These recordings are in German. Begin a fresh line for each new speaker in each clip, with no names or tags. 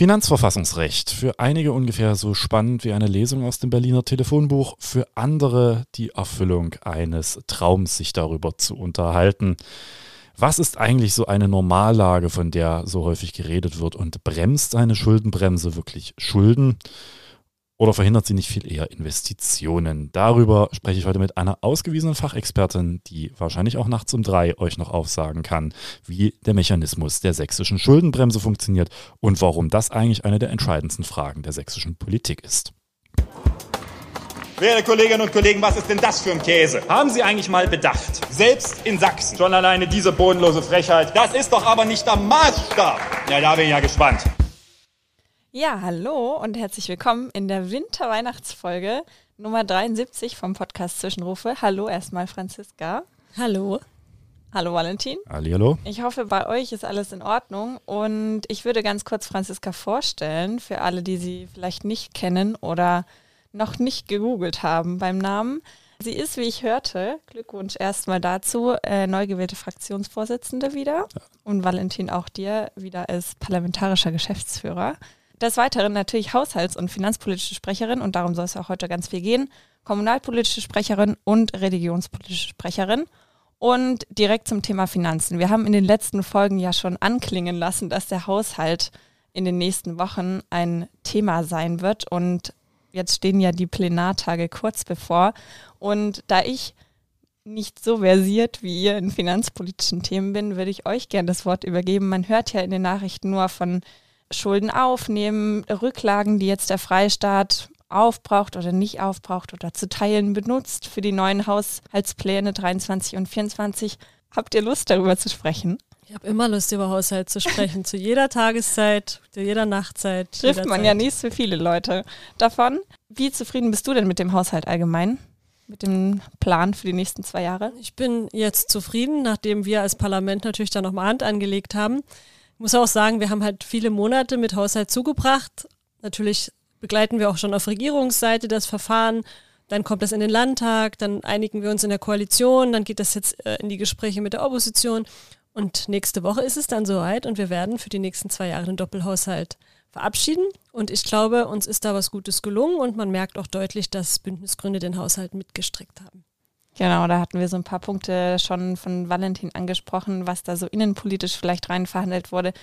Finanzverfassungsrecht. Für einige ungefähr so spannend wie eine Lesung aus dem Berliner Telefonbuch, für andere die Erfüllung eines Traums, sich darüber zu unterhalten. Was ist eigentlich so eine Normallage, von der so häufig geredet wird und bremst eine Schuldenbremse wirklich Schulden? Oder verhindert sie nicht viel eher Investitionen? Darüber spreche ich heute mit einer ausgewiesenen Fachexpertin, die wahrscheinlich auch nachts um drei euch noch aufsagen kann, wie der Mechanismus der sächsischen Schuldenbremse funktioniert und warum das eigentlich eine der entscheidendsten Fragen der sächsischen Politik ist.
Werte Kolleginnen und Kollegen, was ist denn das für ein Käse? Haben Sie eigentlich mal bedacht? Selbst in Sachsen, schon alleine diese bodenlose Frechheit, das ist doch aber nicht der Maßstab. Ja, da bin ich ja gespannt.
Ja, hallo und herzlich willkommen in der Winterweihnachtsfolge Nummer 73 vom Podcast Zwischenrufe. Hallo erstmal Franziska.
Hallo.
Hallo Valentin.
Hallo.
Ich hoffe, bei euch ist alles in Ordnung und ich würde ganz kurz Franziska vorstellen für alle, die sie vielleicht nicht kennen oder noch nicht gegoogelt haben beim Namen. Sie ist, wie ich hörte, Glückwunsch erstmal dazu, äh, neu gewählte Fraktionsvorsitzende wieder ja. und Valentin auch dir wieder als parlamentarischer Geschäftsführer. Des Weiteren natürlich Haushalts- und finanzpolitische Sprecherin und darum soll es auch heute ganz viel gehen, kommunalpolitische Sprecherin und religionspolitische Sprecherin. Und direkt zum Thema Finanzen. Wir haben in den letzten Folgen ja schon anklingen lassen, dass der Haushalt in den nächsten Wochen ein Thema sein wird. Und jetzt stehen ja die Plenartage kurz bevor. Und da ich nicht so versiert wie ihr in finanzpolitischen Themen bin, würde ich euch gerne das Wort übergeben. Man hört ja in den Nachrichten nur von Schulden aufnehmen, Rücklagen, die jetzt der Freistaat aufbraucht oder nicht aufbraucht oder zu Teilen benutzt für die neuen Haushaltspläne 23 und 24. Habt ihr Lust darüber zu sprechen?
Ich habe immer Lust, über Haushalt zu sprechen. zu jeder Tageszeit, zu jeder Nachtzeit.
Trifft man ja nicht so viele Leute davon. Wie zufrieden bist du denn mit dem Haushalt allgemein? Mit dem Plan für die nächsten zwei Jahre?
Ich bin jetzt zufrieden, nachdem wir als Parlament natürlich da nochmal Hand angelegt haben muss auch sagen, wir haben halt viele Monate mit Haushalt zugebracht. Natürlich begleiten wir auch schon auf Regierungsseite das Verfahren. Dann kommt das in den Landtag, dann einigen wir uns in der Koalition, dann geht das jetzt äh, in die Gespräche mit der Opposition. Und nächste Woche ist es dann soweit und wir werden für die nächsten zwei Jahre den Doppelhaushalt verabschieden. Und ich glaube, uns ist da was Gutes gelungen und man merkt auch deutlich, dass Bündnisgründe den Haushalt mitgestrickt haben.
Genau, da hatten wir so ein paar Punkte schon von Valentin angesprochen, was da so innenpolitisch vielleicht rein verhandelt wurde.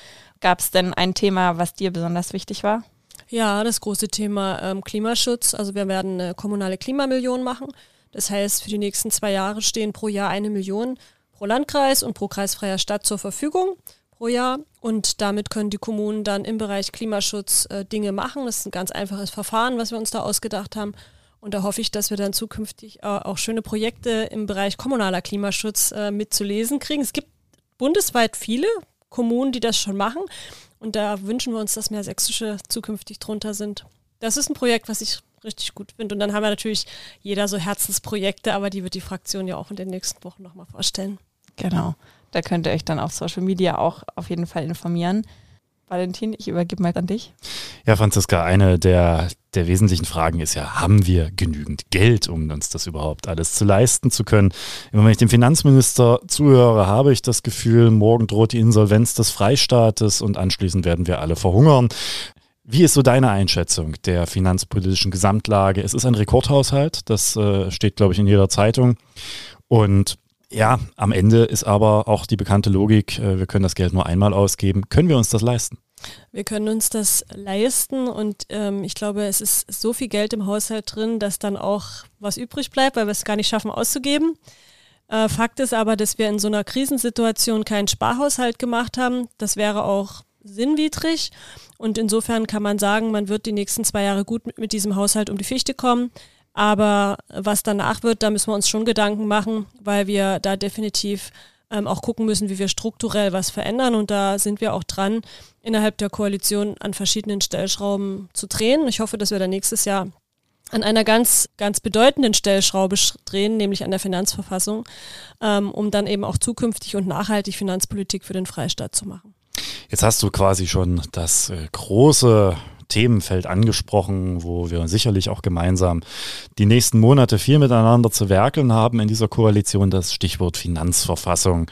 Gab es denn ein Thema, was dir besonders wichtig war?
Ja, das große Thema ähm, Klimaschutz. Also wir werden eine kommunale Klimamillion machen. Das heißt, für die nächsten zwei Jahre stehen pro Jahr eine Million pro Landkreis und pro kreisfreier Stadt zur Verfügung pro Jahr. Und damit können die Kommunen dann im Bereich Klimaschutz äh, Dinge machen. Das ist ein ganz einfaches Verfahren, was wir uns da ausgedacht haben. Und da hoffe ich, dass wir dann zukünftig äh, auch schöne Projekte im Bereich kommunaler Klimaschutz äh, mitzulesen kriegen. Es gibt bundesweit viele Kommunen, die das schon machen. Und da wünschen wir uns, dass mehr sächsische zukünftig drunter sind. Das ist ein Projekt, was ich richtig gut finde. Und dann haben wir natürlich jeder so Herzensprojekte, aber die wird die Fraktion ja auch in den nächsten Wochen nochmal vorstellen.
Genau. Da könnt ihr euch dann auf Social Media auch auf jeden Fall informieren. Valentin, ich übergebe mal an dich.
Ja, Franziska, eine der, der wesentlichen Fragen ist ja, haben wir genügend Geld, um uns das überhaupt alles zu leisten zu können? Immer wenn ich dem Finanzminister zuhöre, habe ich das Gefühl, morgen droht die Insolvenz des Freistaates und anschließend werden wir alle verhungern. Wie ist so deine Einschätzung der finanzpolitischen Gesamtlage? Es ist ein Rekordhaushalt, das äh, steht, glaube ich, in jeder Zeitung. Und ja, am Ende ist aber auch die bekannte Logik, äh, wir können das Geld nur einmal ausgeben. Können wir uns das leisten?
Wir können uns das leisten und ähm, ich glaube, es ist so viel Geld im Haushalt drin, dass dann auch was übrig bleibt, weil wir es gar nicht schaffen auszugeben. Äh, Fakt ist aber, dass wir in so einer Krisensituation keinen Sparhaushalt gemacht haben. Das wäre auch sinnwidrig. Und insofern kann man sagen, man wird die nächsten zwei Jahre gut mit, mit diesem Haushalt um die Fichte kommen. Aber was danach wird, da müssen wir uns schon Gedanken machen, weil wir da definitiv ähm, auch gucken müssen, wie wir strukturell was verändern. Und da sind wir auch dran, innerhalb der Koalition an verschiedenen Stellschrauben zu drehen. Ich hoffe, dass wir da nächstes Jahr an einer ganz, ganz bedeutenden Stellschraube drehen, nämlich an der Finanzverfassung, ähm, um dann eben auch zukünftig und nachhaltig Finanzpolitik für den Freistaat zu machen.
Jetzt hast du quasi schon das äh, große Themenfeld angesprochen, wo wir sicherlich auch gemeinsam die nächsten Monate viel miteinander zu werkeln haben in dieser Koalition, das Stichwort Finanzverfassung.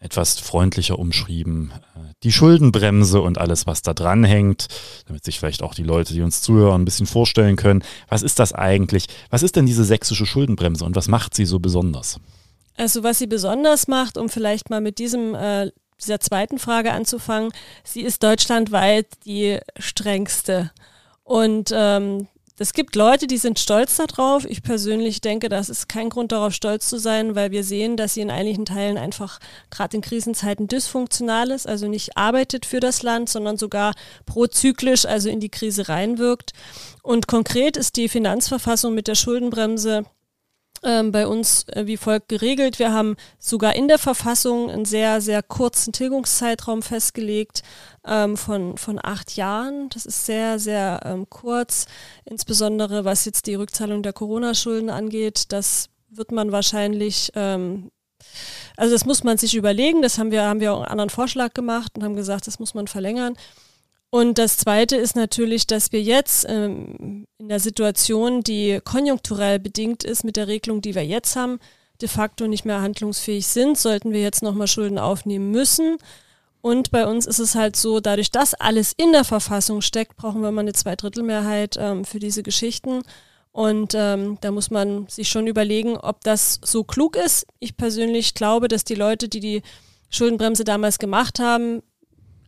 etwas freundlicher umschrieben, äh, die Schuldenbremse und alles, was da dran hängt, damit sich vielleicht auch die Leute, die uns zuhören, ein bisschen vorstellen können. Was ist das eigentlich? Was ist denn diese sächsische Schuldenbremse und was macht sie so besonders?
Also was sie besonders macht, um vielleicht mal mit diesem äh, dieser zweiten Frage anzufangen, sie ist deutschlandweit die strengste. Und ähm, es gibt Leute, die sind stolz darauf. Ich persönlich denke, das ist kein Grund darauf, stolz zu sein, weil wir sehen, dass sie in einigen Teilen einfach gerade in Krisenzeiten dysfunktional ist, also nicht arbeitet für das Land, sondern sogar prozyklisch, also in die Krise reinwirkt. Und konkret ist die Finanzverfassung mit der Schuldenbremse ähm, bei uns äh, wie folgt geregelt. Wir haben sogar in der Verfassung einen sehr, sehr kurzen Tilgungszeitraum festgelegt ähm, von, von acht Jahren. Das ist sehr, sehr ähm, kurz, insbesondere was jetzt die Rückzahlung der Corona-Schulden angeht. Das wird man wahrscheinlich ähm, also das muss man sich überlegen, das haben wir, haben wir auch einen anderen Vorschlag gemacht und haben gesagt, das muss man verlängern. Und das Zweite ist natürlich, dass wir jetzt ähm, in der Situation, die konjunkturell bedingt ist mit der Regelung, die wir jetzt haben, de facto nicht mehr handlungsfähig sind, sollten wir jetzt nochmal Schulden aufnehmen müssen. Und bei uns ist es halt so, dadurch, dass alles in der Verfassung steckt, brauchen wir mal eine Zweidrittelmehrheit ähm, für diese Geschichten. Und ähm, da muss man sich schon überlegen, ob das so klug ist. Ich persönlich glaube, dass die Leute, die die Schuldenbremse damals gemacht haben,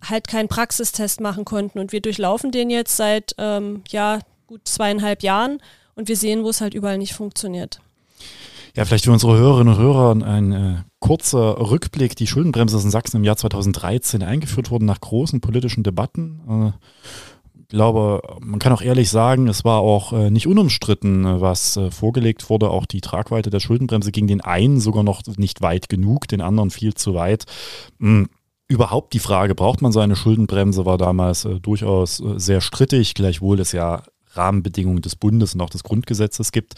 halt keinen Praxistest machen konnten. Und wir durchlaufen den jetzt seit ähm, ja, gut zweieinhalb Jahren und wir sehen, wo es halt überall nicht funktioniert.
Ja, vielleicht für unsere Hörerinnen und Hörer ein äh, kurzer Rückblick. Die Schuldenbremse ist in Sachsen im Jahr 2013 eingeführt worden nach großen politischen Debatten. Äh, ich glaube, man kann auch ehrlich sagen, es war auch äh, nicht unumstritten, äh, was äh, vorgelegt wurde. Auch die Tragweite der Schuldenbremse ging den einen sogar noch nicht weit genug, den anderen viel zu weit. Mhm Überhaupt die Frage, braucht man so eine Schuldenbremse, war damals äh, durchaus äh, sehr strittig, gleichwohl es ja Rahmenbedingungen des Bundes und auch des Grundgesetzes gibt.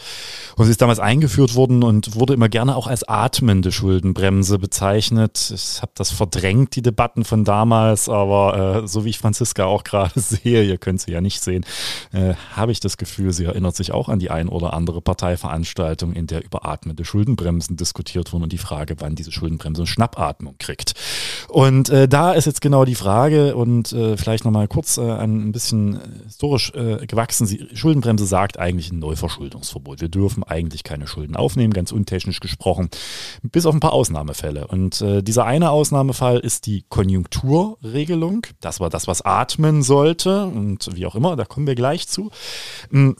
Und sie ist damals eingeführt worden und wurde immer gerne auch als atmende Schuldenbremse bezeichnet. Ich habe das verdrängt, die Debatten von damals, aber äh, so wie ich Franziska auch gerade sehe, ihr könnt sie ja nicht sehen, äh, habe ich das Gefühl, sie erinnert sich auch an die ein oder andere Parteiveranstaltung, in der über atmende Schuldenbremsen diskutiert wurden und die Frage, wann diese Schuldenbremse eine Schnappatmung kriegt. Und äh, da ist jetzt genau die Frage und äh, vielleicht nochmal kurz äh, ein bisschen historisch äh, gewachsen Sie, Schuldenbremse sagt eigentlich ein Neuverschuldungsverbot. Wir dürfen eigentlich keine Schulden aufnehmen, ganz untechnisch gesprochen, bis auf ein paar Ausnahmefälle. Und äh, dieser eine Ausnahmefall ist die Konjunkturregelung. Das war das, was atmen sollte und wie auch immer, da kommen wir gleich zu. Hm,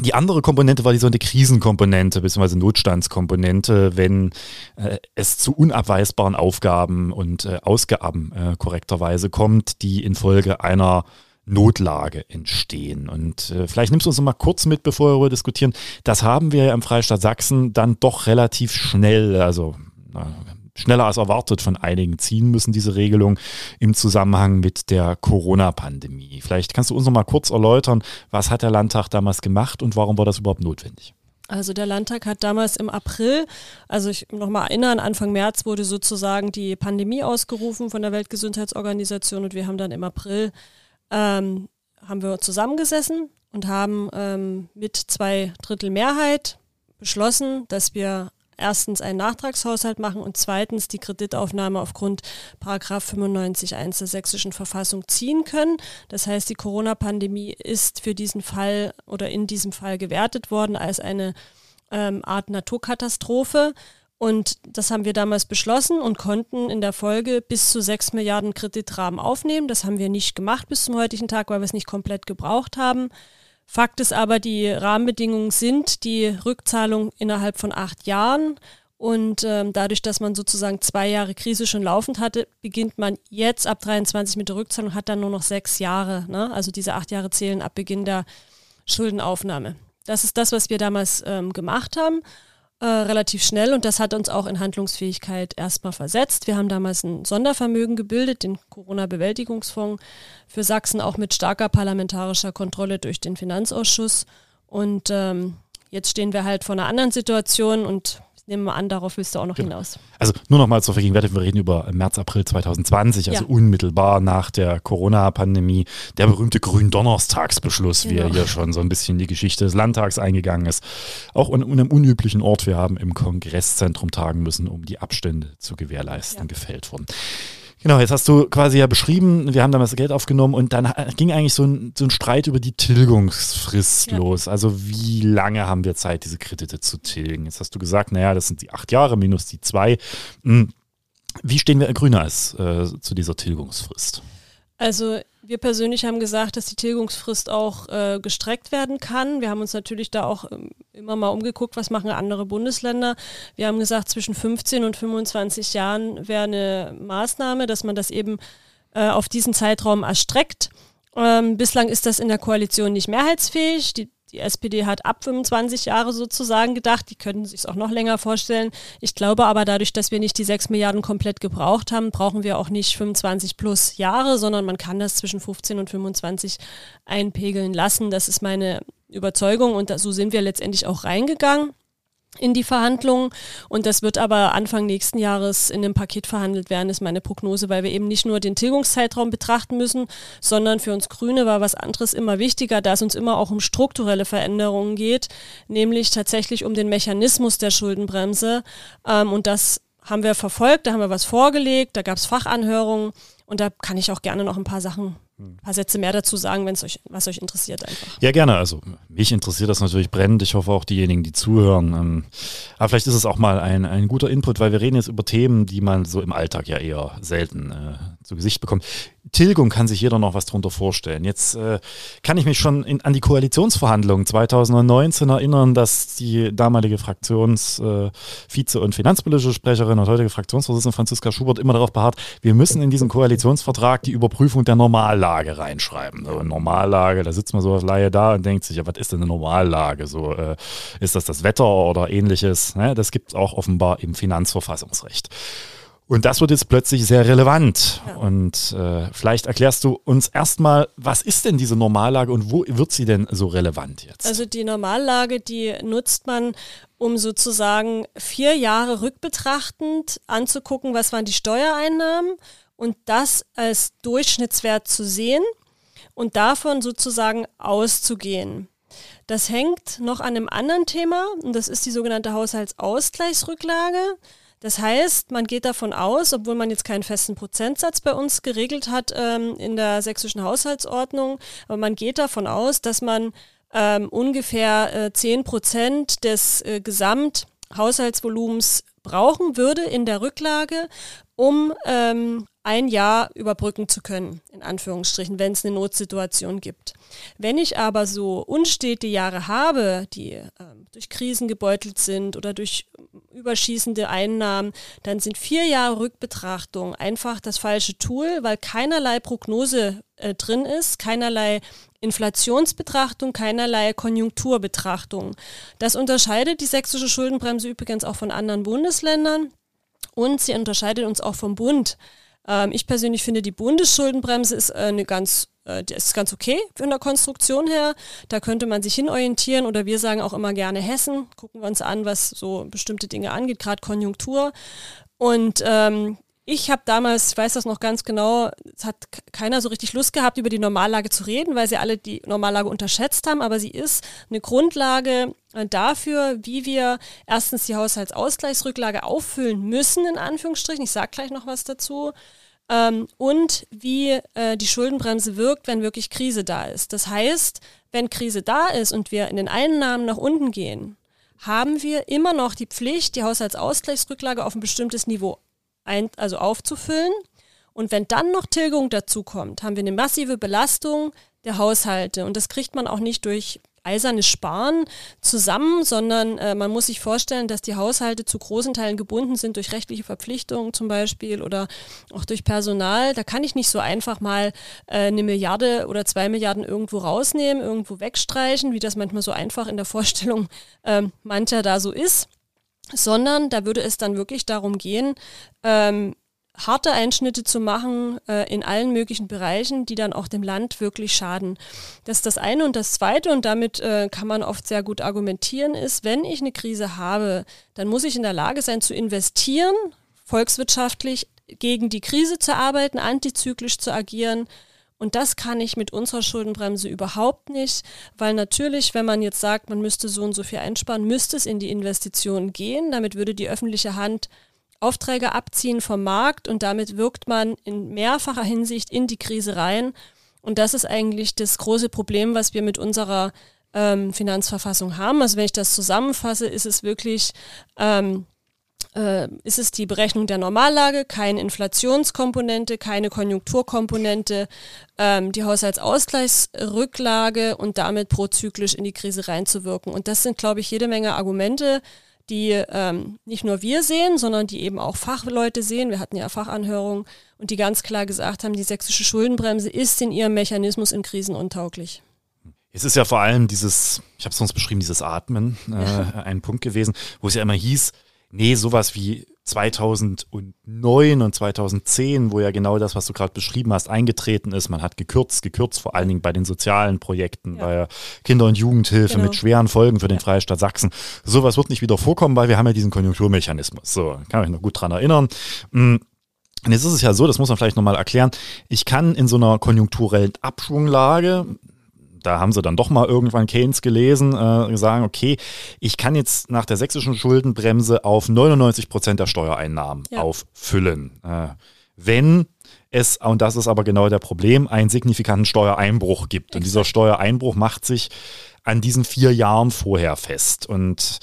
die andere Komponente war die so eine Krisenkomponente bzw. Notstandskomponente, wenn äh, es zu unabweisbaren Aufgaben und äh, Ausgaben äh, korrekterweise kommt, die infolge einer Notlage entstehen. Und äh, vielleicht nimmst du uns noch mal kurz mit, bevor wir darüber diskutieren. Das haben wir ja im Freistaat Sachsen dann doch relativ schnell, also na, schneller als erwartet von einigen ziehen müssen, diese Regelung im Zusammenhang mit der Corona-Pandemie. Vielleicht kannst du uns noch mal kurz erläutern, was hat der Landtag damals gemacht und warum war das überhaupt notwendig?
Also der Landtag hat damals im April, also ich nochmal erinnern, Anfang März wurde sozusagen die Pandemie ausgerufen von der Weltgesundheitsorganisation und wir haben dann im April ähm, haben wir zusammengesessen und haben ähm, mit zwei Drittel Mehrheit beschlossen, dass wir erstens einen Nachtragshaushalt machen und zweitens die Kreditaufnahme aufgrund Paragraph 95.1 der sächsischen Verfassung ziehen können. Das heißt, die Corona-Pandemie ist für diesen Fall oder in diesem Fall gewertet worden als eine ähm, Art Naturkatastrophe. Und das haben wir damals beschlossen und konnten in der Folge bis zu 6 Milliarden Kreditrahmen aufnehmen. Das haben wir nicht gemacht bis zum heutigen Tag, weil wir es nicht komplett gebraucht haben. Fakt ist aber, die Rahmenbedingungen sind die Rückzahlung innerhalb von acht Jahren. Und ähm, dadurch, dass man sozusagen zwei Jahre Krise schon laufend hatte, beginnt man jetzt ab 23 mit der Rückzahlung, hat dann nur noch sechs Jahre. Ne? Also diese acht Jahre zählen ab Beginn der Schuldenaufnahme. Das ist das, was wir damals ähm, gemacht haben äh, relativ schnell und das hat uns auch in Handlungsfähigkeit erstmal versetzt. Wir haben damals ein Sondervermögen gebildet, den Corona-Bewältigungsfonds für Sachsen, auch mit starker parlamentarischer Kontrolle durch den Finanzausschuss. Und ähm, jetzt stehen wir halt vor einer anderen Situation und Ich nehme an, darauf willst du auch noch genau. hinaus.
Also nur noch mal zur Vergegenwärtigung, wir reden über März, April 2020, also ja. unmittelbar nach der Corona-Pandemie, der berühmte Gründonnerstagsbeschluss, genau. wie er hier schon so ein bisschen in die Geschichte des Landtags eingegangen ist. Auch an einem unüblichen Ort, wir haben im Kongresszentrum tagen müssen, um die Abstände zu gewährleisten, ja. gefällt worden. Genau, jetzt hast du quasi ja beschrieben, wir haben damals Geld aufgenommen und dann ging eigentlich so ein, so ein Streit über die Tilgungsfrist ja. los. Also wie lange haben wir Zeit, diese Kredite zu tilgen? Jetzt hast du gesagt, naja, das sind die acht Jahre minus die zwei. Hm. Wie stehen wir Grüne als äh, zu dieser Tilgungsfrist?
Also wir persönlich haben gesagt, dass die Tilgungsfrist auch äh, gestreckt werden kann. Wir haben uns natürlich da auch ähm, immer mal umgeguckt, was machen andere Bundesländer. Wir haben gesagt, zwischen 15 und 25 Jahren wäre eine Maßnahme, dass man das eben äh, auf diesen Zeitraum erstreckt. Ähm, bislang ist das in der Koalition nicht mehrheitsfähig. Die die SPD hat ab 25 Jahre sozusagen gedacht, die könnten sich es auch noch länger vorstellen. Ich glaube aber dadurch, dass wir nicht die 6 Milliarden komplett gebraucht haben, brauchen wir auch nicht 25 plus Jahre, sondern man kann das zwischen 15 und 25 einpegeln lassen. Das ist meine Überzeugung und so sind wir letztendlich auch reingegangen in die Verhandlungen. Und das wird aber Anfang nächsten Jahres in dem Paket verhandelt werden, ist meine Prognose, weil wir eben nicht nur den Tilgungszeitraum betrachten müssen, sondern für uns Grüne war was anderes immer wichtiger, da es uns immer auch um strukturelle Veränderungen geht, nämlich tatsächlich um den Mechanismus der Schuldenbremse. Ähm, und das haben wir verfolgt, da haben wir was vorgelegt, da gab es Fachanhörungen und da kann ich auch gerne noch ein paar Sachen ein paar Sätze mehr dazu sagen, wenn es euch, was euch interessiert einfach.
Ja, gerne. Also mich interessiert das natürlich brennend. Ich hoffe auch diejenigen, die zuhören. Ähm, aber vielleicht ist es auch mal ein, ein guter Input, weil wir reden jetzt über Themen, die man so im Alltag ja eher selten äh, zu Gesicht bekommt. Tilgung kann sich jeder noch was darunter vorstellen. Jetzt äh, kann ich mich schon in, an die Koalitionsverhandlungen 2019 erinnern, dass die damalige Fraktionsvize- äh, und finanzpolitische Sprecherin und heutige Fraktionsvorsitzende Franziska Schubert immer darauf beharrt, wir müssen in diesen Koalitionsvertrag die Überprüfung der Normallage reinschreiben. So, Normallage, da sitzt man so als Laie da und denkt sich, ja, was ist denn eine Normallage? So, äh, ist das das Wetter oder ähnliches? Ne? Das gibt es auch offenbar im Finanzverfassungsrecht. Und das wird jetzt plötzlich sehr relevant. Ja. Und äh, vielleicht erklärst du uns erstmal, was ist denn diese Normallage und wo wird sie denn so relevant jetzt?
Also die Normallage, die nutzt man, um sozusagen vier Jahre rückbetrachtend anzugucken, was waren die Steuereinnahmen und das als Durchschnittswert zu sehen und davon sozusagen auszugehen. Das hängt noch an einem anderen Thema und das ist die sogenannte Haushaltsausgleichsrücklage. Das heißt, man geht davon aus, obwohl man jetzt keinen festen Prozentsatz bei uns geregelt hat ähm, in der sächsischen Haushaltsordnung, aber man geht davon aus, dass man ähm, ungefähr äh, 10 Prozent des äh, Gesamthaushaltsvolumens brauchen würde in der Rücklage, um ähm, ein Jahr überbrücken zu können, in Anführungsstrichen, wenn es eine Notsituation gibt. Wenn ich aber so unstete Jahre habe, die äh, durch Krisen gebeutelt sind oder durch überschießende Einnahmen, dann sind vier Jahre Rückbetrachtung einfach das falsche Tool, weil keinerlei Prognose äh, drin ist, keinerlei Inflationsbetrachtung, keinerlei Konjunkturbetrachtung. Das unterscheidet die sächsische Schuldenbremse übrigens auch von anderen Bundesländern und sie unterscheidet uns auch vom Bund. Ähm, ich persönlich finde, die Bundesschuldenbremse ist äh, eine ganz äh, ist ganz okay von der Konstruktion her. Da könnte man sich hinorientieren oder wir sagen auch immer gerne Hessen. Gucken wir uns an, was so bestimmte Dinge angeht, gerade Konjunktur. Und ähm, ich habe damals, ich weiß das noch ganz genau, es hat keiner so richtig Lust gehabt, über die Normallage zu reden, weil sie alle die Normallage unterschätzt haben, aber sie ist eine Grundlage äh, dafür, wie wir erstens die Haushaltsausgleichsrücklage auffüllen müssen, in Anführungsstrichen. Ich sage gleich noch was dazu. Ähm, und wie äh, die Schuldenbremse wirkt, wenn wirklich Krise da ist. Das heißt, wenn Krise da ist und wir in den Einnahmen nach unten gehen, haben wir immer noch die Pflicht, die Haushaltsausgleichsrücklage auf ein bestimmtes Niveau ein, also aufzufüllen. Und wenn dann noch Tilgung dazu kommt, haben wir eine massive Belastung der Haushalte. Und das kriegt man auch nicht durch eisernes Sparen zusammen, sondern äh, man muss sich vorstellen, dass die Haushalte zu großen Teilen gebunden sind durch rechtliche Verpflichtungen zum Beispiel oder auch durch Personal. Da kann ich nicht so einfach mal äh, eine Milliarde oder zwei Milliarden irgendwo rausnehmen, irgendwo wegstreichen, wie das manchmal so einfach in der Vorstellung äh, mancher da so ist sondern da würde es dann wirklich darum gehen, ähm, harte Einschnitte zu machen äh, in allen möglichen Bereichen, die dann auch dem Land wirklich schaden. Das ist das eine. Und das zweite, und damit äh, kann man oft sehr gut argumentieren, ist, wenn ich eine Krise habe, dann muss ich in der Lage sein zu investieren, volkswirtschaftlich gegen die Krise zu arbeiten, antizyklisch zu agieren. Und das kann ich mit unserer Schuldenbremse überhaupt nicht, weil natürlich, wenn man jetzt sagt, man müsste so und so viel einsparen, müsste es in die Investitionen gehen. Damit würde die öffentliche Hand Aufträge abziehen vom Markt und damit wirkt man in mehrfacher Hinsicht in die Krise rein. Und das ist eigentlich das große Problem, was wir mit unserer ähm, Finanzverfassung haben. Also wenn ich das zusammenfasse, ist es wirklich, ähm, äh, ist es die Berechnung der Normallage, keine Inflationskomponente, keine Konjunkturkomponente, ähm, die Haushaltsausgleichsrücklage und damit prozyklisch in die Krise reinzuwirken. Und das sind, glaube ich, jede Menge Argumente, die ähm, nicht nur wir sehen, sondern die eben auch Fachleute sehen. Wir hatten ja Fachanhörungen und die ganz klar gesagt haben, die sächsische Schuldenbremse ist in ihrem Mechanismus in Krisen untauglich.
Es ist ja vor allem dieses, ich habe es sonst beschrieben, dieses Atmen, äh, ja. ein Punkt gewesen, wo es ja immer hieß, nee, sowas wie 2009 und 2010, wo ja genau das, was du gerade beschrieben hast, eingetreten ist. Man hat gekürzt, gekürzt, vor allen Dingen bei den sozialen Projekten, ja. bei Kinder- und Jugendhilfe genau. mit schweren Folgen für den ja. Freistaat Sachsen. Sowas wird nicht wieder vorkommen, weil wir haben ja diesen Konjunkturmechanismus. So, kann mich noch gut dran erinnern. Mm. Und jetzt ist es ja so, das muss man vielleicht nochmal erklären, ich kann in so einer konjunkturellen Abschwunglage da haben sie dann doch mal irgendwann Keynes gelesen, äh, sagen, okay, ich kann jetzt nach der sächsischen Schuldenbremse auf 99 Prozent der Steuereinnahmen ja. auffüllen. Äh, wenn es, und das ist aber genau der Problem, einen signifikanten Steuereinbruch gibt. Exakt. Und dieser Steuereinbruch macht sich an diesen vier Jahren vorher fest. Und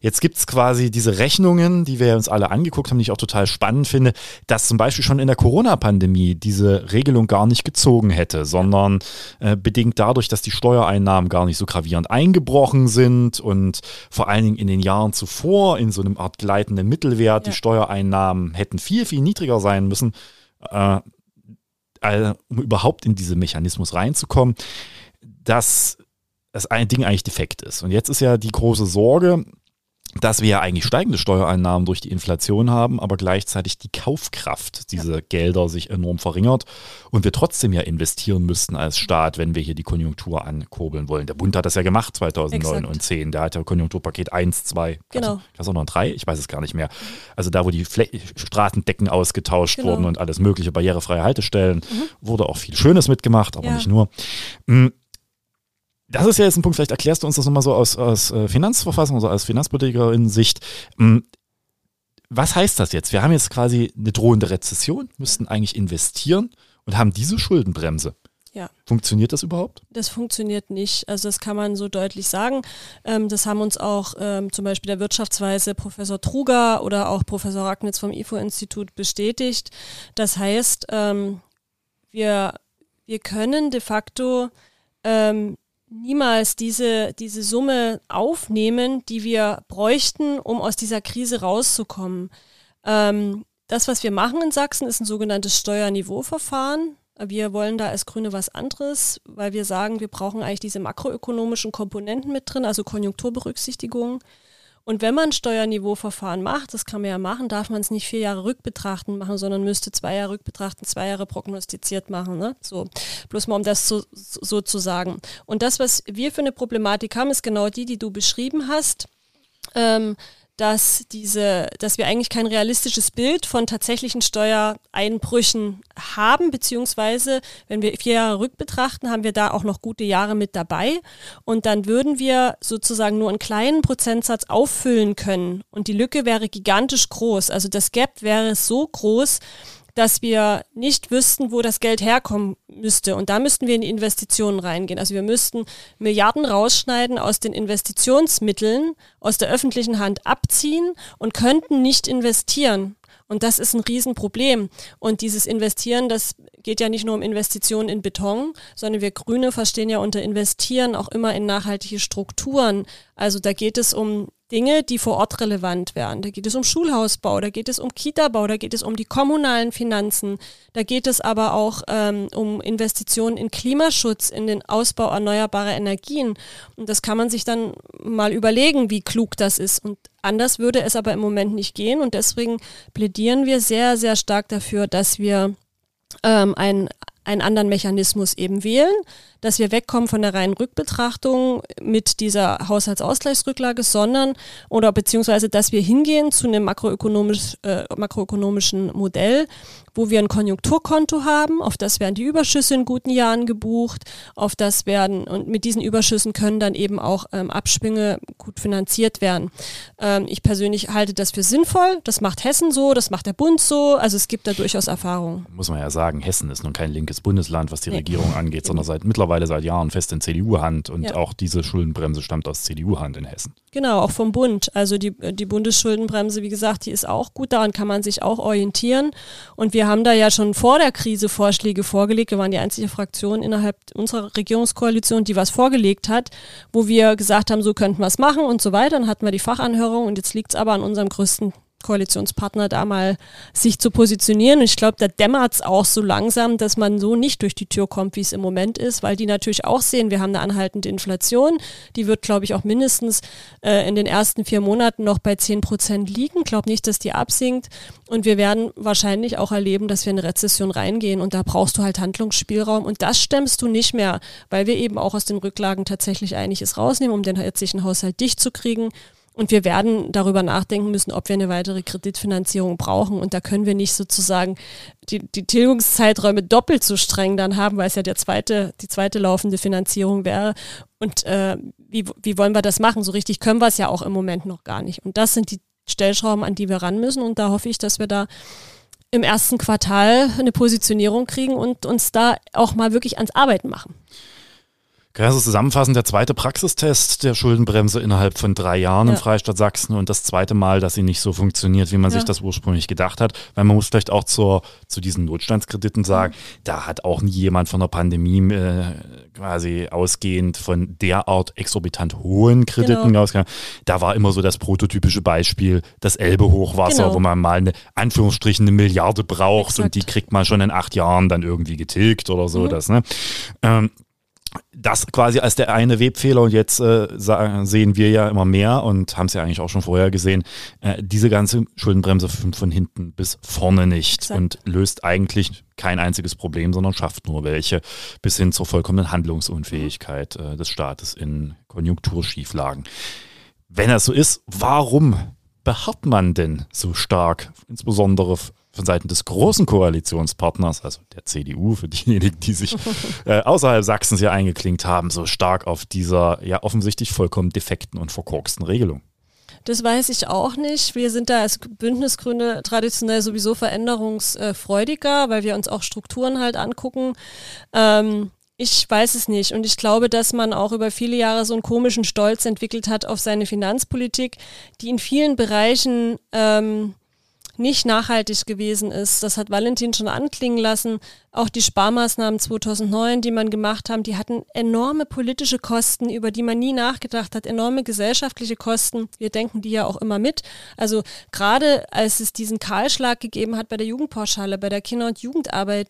jetzt gibt's quasi diese Rechnungen, die wir uns alle angeguckt haben, die ich auch total spannend finde, dass zum Beispiel schon in der Corona-Pandemie diese Regelung gar nicht gezogen hätte, sondern äh, bedingt dadurch, dass die Steuereinnahmen gar nicht so gravierend eingebrochen sind und vor allen Dingen in den Jahren zuvor in so einem Art gleitenden Mittelwert ja. die Steuereinnahmen hätten viel, viel niedriger sein müssen, äh, um überhaupt in diesen Mechanismus reinzukommen. dass das ein Ding eigentlich defekt ist. Und jetzt ist ja die große Sorge, dass wir ja eigentlich steigende Steuereinnahmen durch die Inflation haben, aber gleichzeitig die Kaufkraft dieser ja. Gelder sich enorm verringert und wir trotzdem ja investieren müssten als Staat, wenn wir hier die Konjunktur ankurbeln wollen. Der Bund hat das ja gemacht 2009 Exakt. und 10. Der hat ja Konjunkturpaket 1, 2, genau. das auch noch 3, ich weiß es gar nicht mehr. Also da, wo die Fle Straßendecken ausgetauscht genau. wurden und alles mögliche, barrierefreie Haltestellen, mhm. wurde auch viel Schönes mitgemacht, aber ja. nicht nur. Mhm das ist ja jetzt ein Punkt, vielleicht erklärst du uns das nochmal so aus, aus äh, Finanzverfassung, also als Finanzpolitikerin-Sicht. Hm, was heißt das jetzt? Wir haben jetzt quasi eine drohende Rezession, müssten eigentlich investieren und haben diese Schuldenbremse. Ja. Funktioniert das überhaupt?
Das funktioniert nicht. Also das kann man so deutlich sagen. Ähm, das haben uns auch ähm, zum Beispiel der Wirtschaftsweise Professor Truger oder auch Professor Ragnitz vom IFO-Institut bestätigt. Das heißt, ähm, wir, wir können de facto ähm, niemals diese, diese Summe aufnehmen, die wir bräuchten, um aus dieser Krise rauszukommen. Ähm, das, was wir machen in Sachsen, ist ein sogenanntes Steuerniveauverfahren. Wir wollen da als Grüne was anderes, weil wir sagen, wir brauchen eigentlich diese makroökonomischen Komponenten mit drin, also Konjunkturberücksichtigung. Und wenn man Steuerniveauverfahren macht, das kann man ja machen, darf man es nicht vier Jahre rückbetrachten machen, sondern müsste zwei Jahre rückbetrachten, zwei Jahre prognostiziert machen. Ne? So, bloß mal um das so, so zu sagen. Und das, was wir für eine Problematik haben, ist genau die, die du beschrieben hast. Ähm, dass diese, dass wir eigentlich kein realistisches Bild von tatsächlichen Steuereinbrüchen haben, beziehungsweise wenn wir vier Jahre rückbetrachten, haben wir da auch noch gute Jahre mit dabei und dann würden wir sozusagen nur einen kleinen Prozentsatz auffüllen können und die Lücke wäre gigantisch groß. Also das Gap wäre so groß, dass wir nicht wüssten, wo das Geld herkommen müsste. Und da müssten wir in die Investitionen reingehen. Also wir müssten Milliarden rausschneiden aus den Investitionsmitteln, aus der öffentlichen Hand abziehen und könnten nicht investieren. Und das ist ein Riesenproblem. Und dieses Investieren, das geht ja nicht nur um Investitionen in Beton, sondern wir Grüne verstehen ja unter Investieren auch immer in nachhaltige Strukturen. Also da geht es um Dinge, die vor Ort relevant wären. Da geht es um Schulhausbau, da geht es um Kitabau, da geht es um die kommunalen Finanzen, da geht es aber auch ähm, um Investitionen in Klimaschutz, in den Ausbau erneuerbarer Energien. Und das kann man sich dann mal überlegen, wie klug das ist. Und anders würde es aber im Moment nicht gehen. Und deswegen plädieren wir sehr, sehr stark dafür, dass wir ähm, ein einen anderen Mechanismus eben wählen, dass wir wegkommen von der reinen Rückbetrachtung mit dieser Haushaltsausgleichsrücklage, sondern oder beziehungsweise, dass wir hingehen zu einem makroökonomisch, äh, makroökonomischen Modell, wo wir ein Konjunkturkonto haben, auf das werden die Überschüsse in guten Jahren gebucht, auf das werden und mit diesen Überschüssen können dann eben auch ähm, Abschwünge gut finanziert werden. Ähm, ich persönlich halte das für sinnvoll. Das macht Hessen so, das macht der Bund so. Also es gibt da durchaus Erfahrungen.
Muss man ja sagen, Hessen ist nun kein linkes Bundesland, was die nee. Regierung angeht, sondern seit mittlerweile seit Jahren fest in CDU-Hand und ja. auch diese Schuldenbremse stammt aus CDU-Hand in Hessen.
Genau, auch vom Bund. Also die, die Bundesschuldenbremse, wie gesagt, die ist auch gut, daran kann man sich auch orientieren. Und wir wir haben da ja schon vor der Krise Vorschläge vorgelegt. Wir waren die einzige Fraktion innerhalb unserer Regierungskoalition, die was vorgelegt hat, wo wir gesagt haben, so könnten wir es machen und so weiter. Dann hatten wir die Fachanhörung und jetzt liegt es aber an unserem größten Koalitionspartner da mal sich zu positionieren. Ich glaube, da dämmert es auch so langsam, dass man so nicht durch die Tür kommt, wie es im Moment ist, weil die natürlich auch sehen, wir haben eine anhaltende Inflation. Die wird, glaube ich, auch mindestens äh, in den ersten vier Monaten noch bei 10 Prozent liegen. Glaube nicht, dass die absinkt. Und wir werden wahrscheinlich auch erleben, dass wir in eine Rezession reingehen. Und da brauchst du halt Handlungsspielraum. Und das stemmst du nicht mehr, weil wir eben auch aus den Rücklagen tatsächlich einiges rausnehmen, um den jetzigen Haushalt dicht zu kriegen. Und wir werden darüber nachdenken müssen, ob wir eine weitere Kreditfinanzierung brauchen. Und da können wir nicht sozusagen die, die Tilgungszeiträume doppelt so streng dann haben, weil es ja der zweite, die zweite laufende Finanzierung wäre. Und äh, wie, wie wollen wir das machen? So richtig können wir es ja auch im Moment noch gar nicht. Und das sind die Stellschrauben, an die wir ran müssen. Und da hoffe ich, dass wir da im ersten Quartal eine Positionierung kriegen und uns da auch mal wirklich ans Arbeiten machen.
Kann ich also zusammenfassen, der zweite Praxistest der Schuldenbremse innerhalb von drei Jahren ja. im Freistaat Sachsen und das zweite Mal, dass sie nicht so funktioniert, wie man ja. sich das ursprünglich gedacht hat. Weil man muss vielleicht auch zur, zu diesen Notstandskrediten sagen, mhm. da hat auch nie jemand von der Pandemie äh, quasi ausgehend von derart exorbitant hohen Krediten genau. ausgegangen. Da war immer so das prototypische Beispiel, das Elbe-Hochwasser, genau. wo man mal eine, Anführungsstrichen, eine Milliarde braucht Exakt. und die kriegt man schon in acht Jahren dann irgendwie getilgt oder so. Mhm. Das, ne? Ähm, das quasi als der eine Webfehler und jetzt äh, sehen wir ja immer mehr und haben es ja eigentlich auch schon vorher gesehen, äh, diese ganze Schuldenbremse von, von hinten bis vorne nicht Exakt. und löst eigentlich kein einziges Problem, sondern schafft nur welche bis hin zur vollkommenen Handlungsunfähigkeit äh, des Staates in Konjunkturschieflagen. Wenn das so ist, warum beharrt man denn so stark, insbesondere von Seiten des großen Koalitionspartners, also der CDU, für diejenigen, die sich äh, außerhalb Sachsens hier eingeklinkt haben, so stark auf dieser ja offensichtlich vollkommen defekten und verkorksten Regelung?
Das weiß ich auch nicht. Wir sind da als Bündnisgrüne traditionell sowieso veränderungsfreudiger, weil wir uns auch Strukturen halt angucken. Ähm, ich weiß es nicht. Und ich glaube, dass man auch über viele Jahre so einen komischen Stolz entwickelt hat auf seine Finanzpolitik, die in vielen Bereichen ähm, nicht nachhaltig gewesen ist. Das hat Valentin schon anklingen lassen. Auch die Sparmaßnahmen 2009, die man gemacht haben, die hatten enorme politische Kosten, über die man nie nachgedacht hat, enorme gesellschaftliche Kosten. Wir denken die ja auch immer mit. Also gerade als es diesen Kahlschlag gegeben hat bei der Jugendpauschale, bei der Kinder- und Jugendarbeit,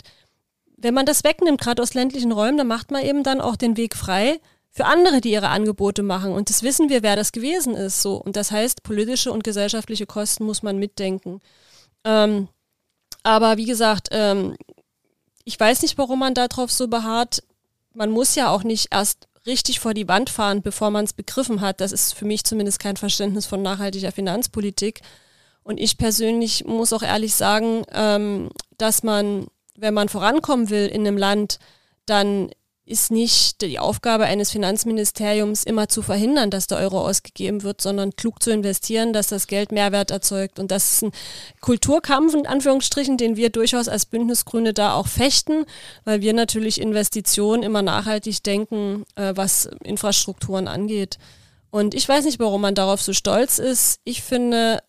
wenn man das wegnimmt, gerade aus ländlichen Räumen, dann macht man eben dann auch den Weg frei für andere, die ihre Angebote machen. Und das wissen wir, wer das gewesen ist. So. Und das heißt, politische und gesellschaftliche Kosten muss man mitdenken. Ähm, aber wie gesagt, ähm, ich weiß nicht, warum man darauf so beharrt. Man muss ja auch nicht erst richtig vor die Wand fahren, bevor man es begriffen hat. Das ist für mich zumindest kein Verständnis von nachhaltiger Finanzpolitik. Und ich persönlich muss auch ehrlich sagen, ähm, dass man, wenn man vorankommen will in einem Land, dann ist nicht die Aufgabe eines Finanzministeriums immer zu verhindern, dass der Euro ausgegeben wird, sondern klug zu investieren, dass das Geld Mehrwert erzeugt. Und das ist ein Kulturkampf, in Anführungsstrichen, den wir durchaus als Bündnisgrüne da auch fechten, weil wir natürlich Investitionen immer nachhaltig denken, äh, was Infrastrukturen angeht. Und ich weiß nicht, warum man darauf so stolz ist. Ich finde,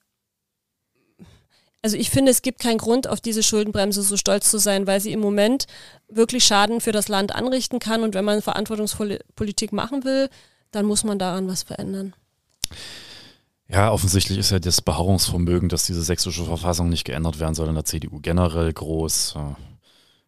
also ich finde, es gibt keinen Grund, auf diese Schuldenbremse so stolz zu sein, weil sie im Moment wirklich Schaden für das Land anrichten kann. Und wenn man verantwortungsvolle Politik machen will, dann muss man daran was verändern.
Ja, offensichtlich ist ja das Beharrungsvermögen, dass diese sächsische Verfassung nicht geändert werden soll in der CDU generell groß.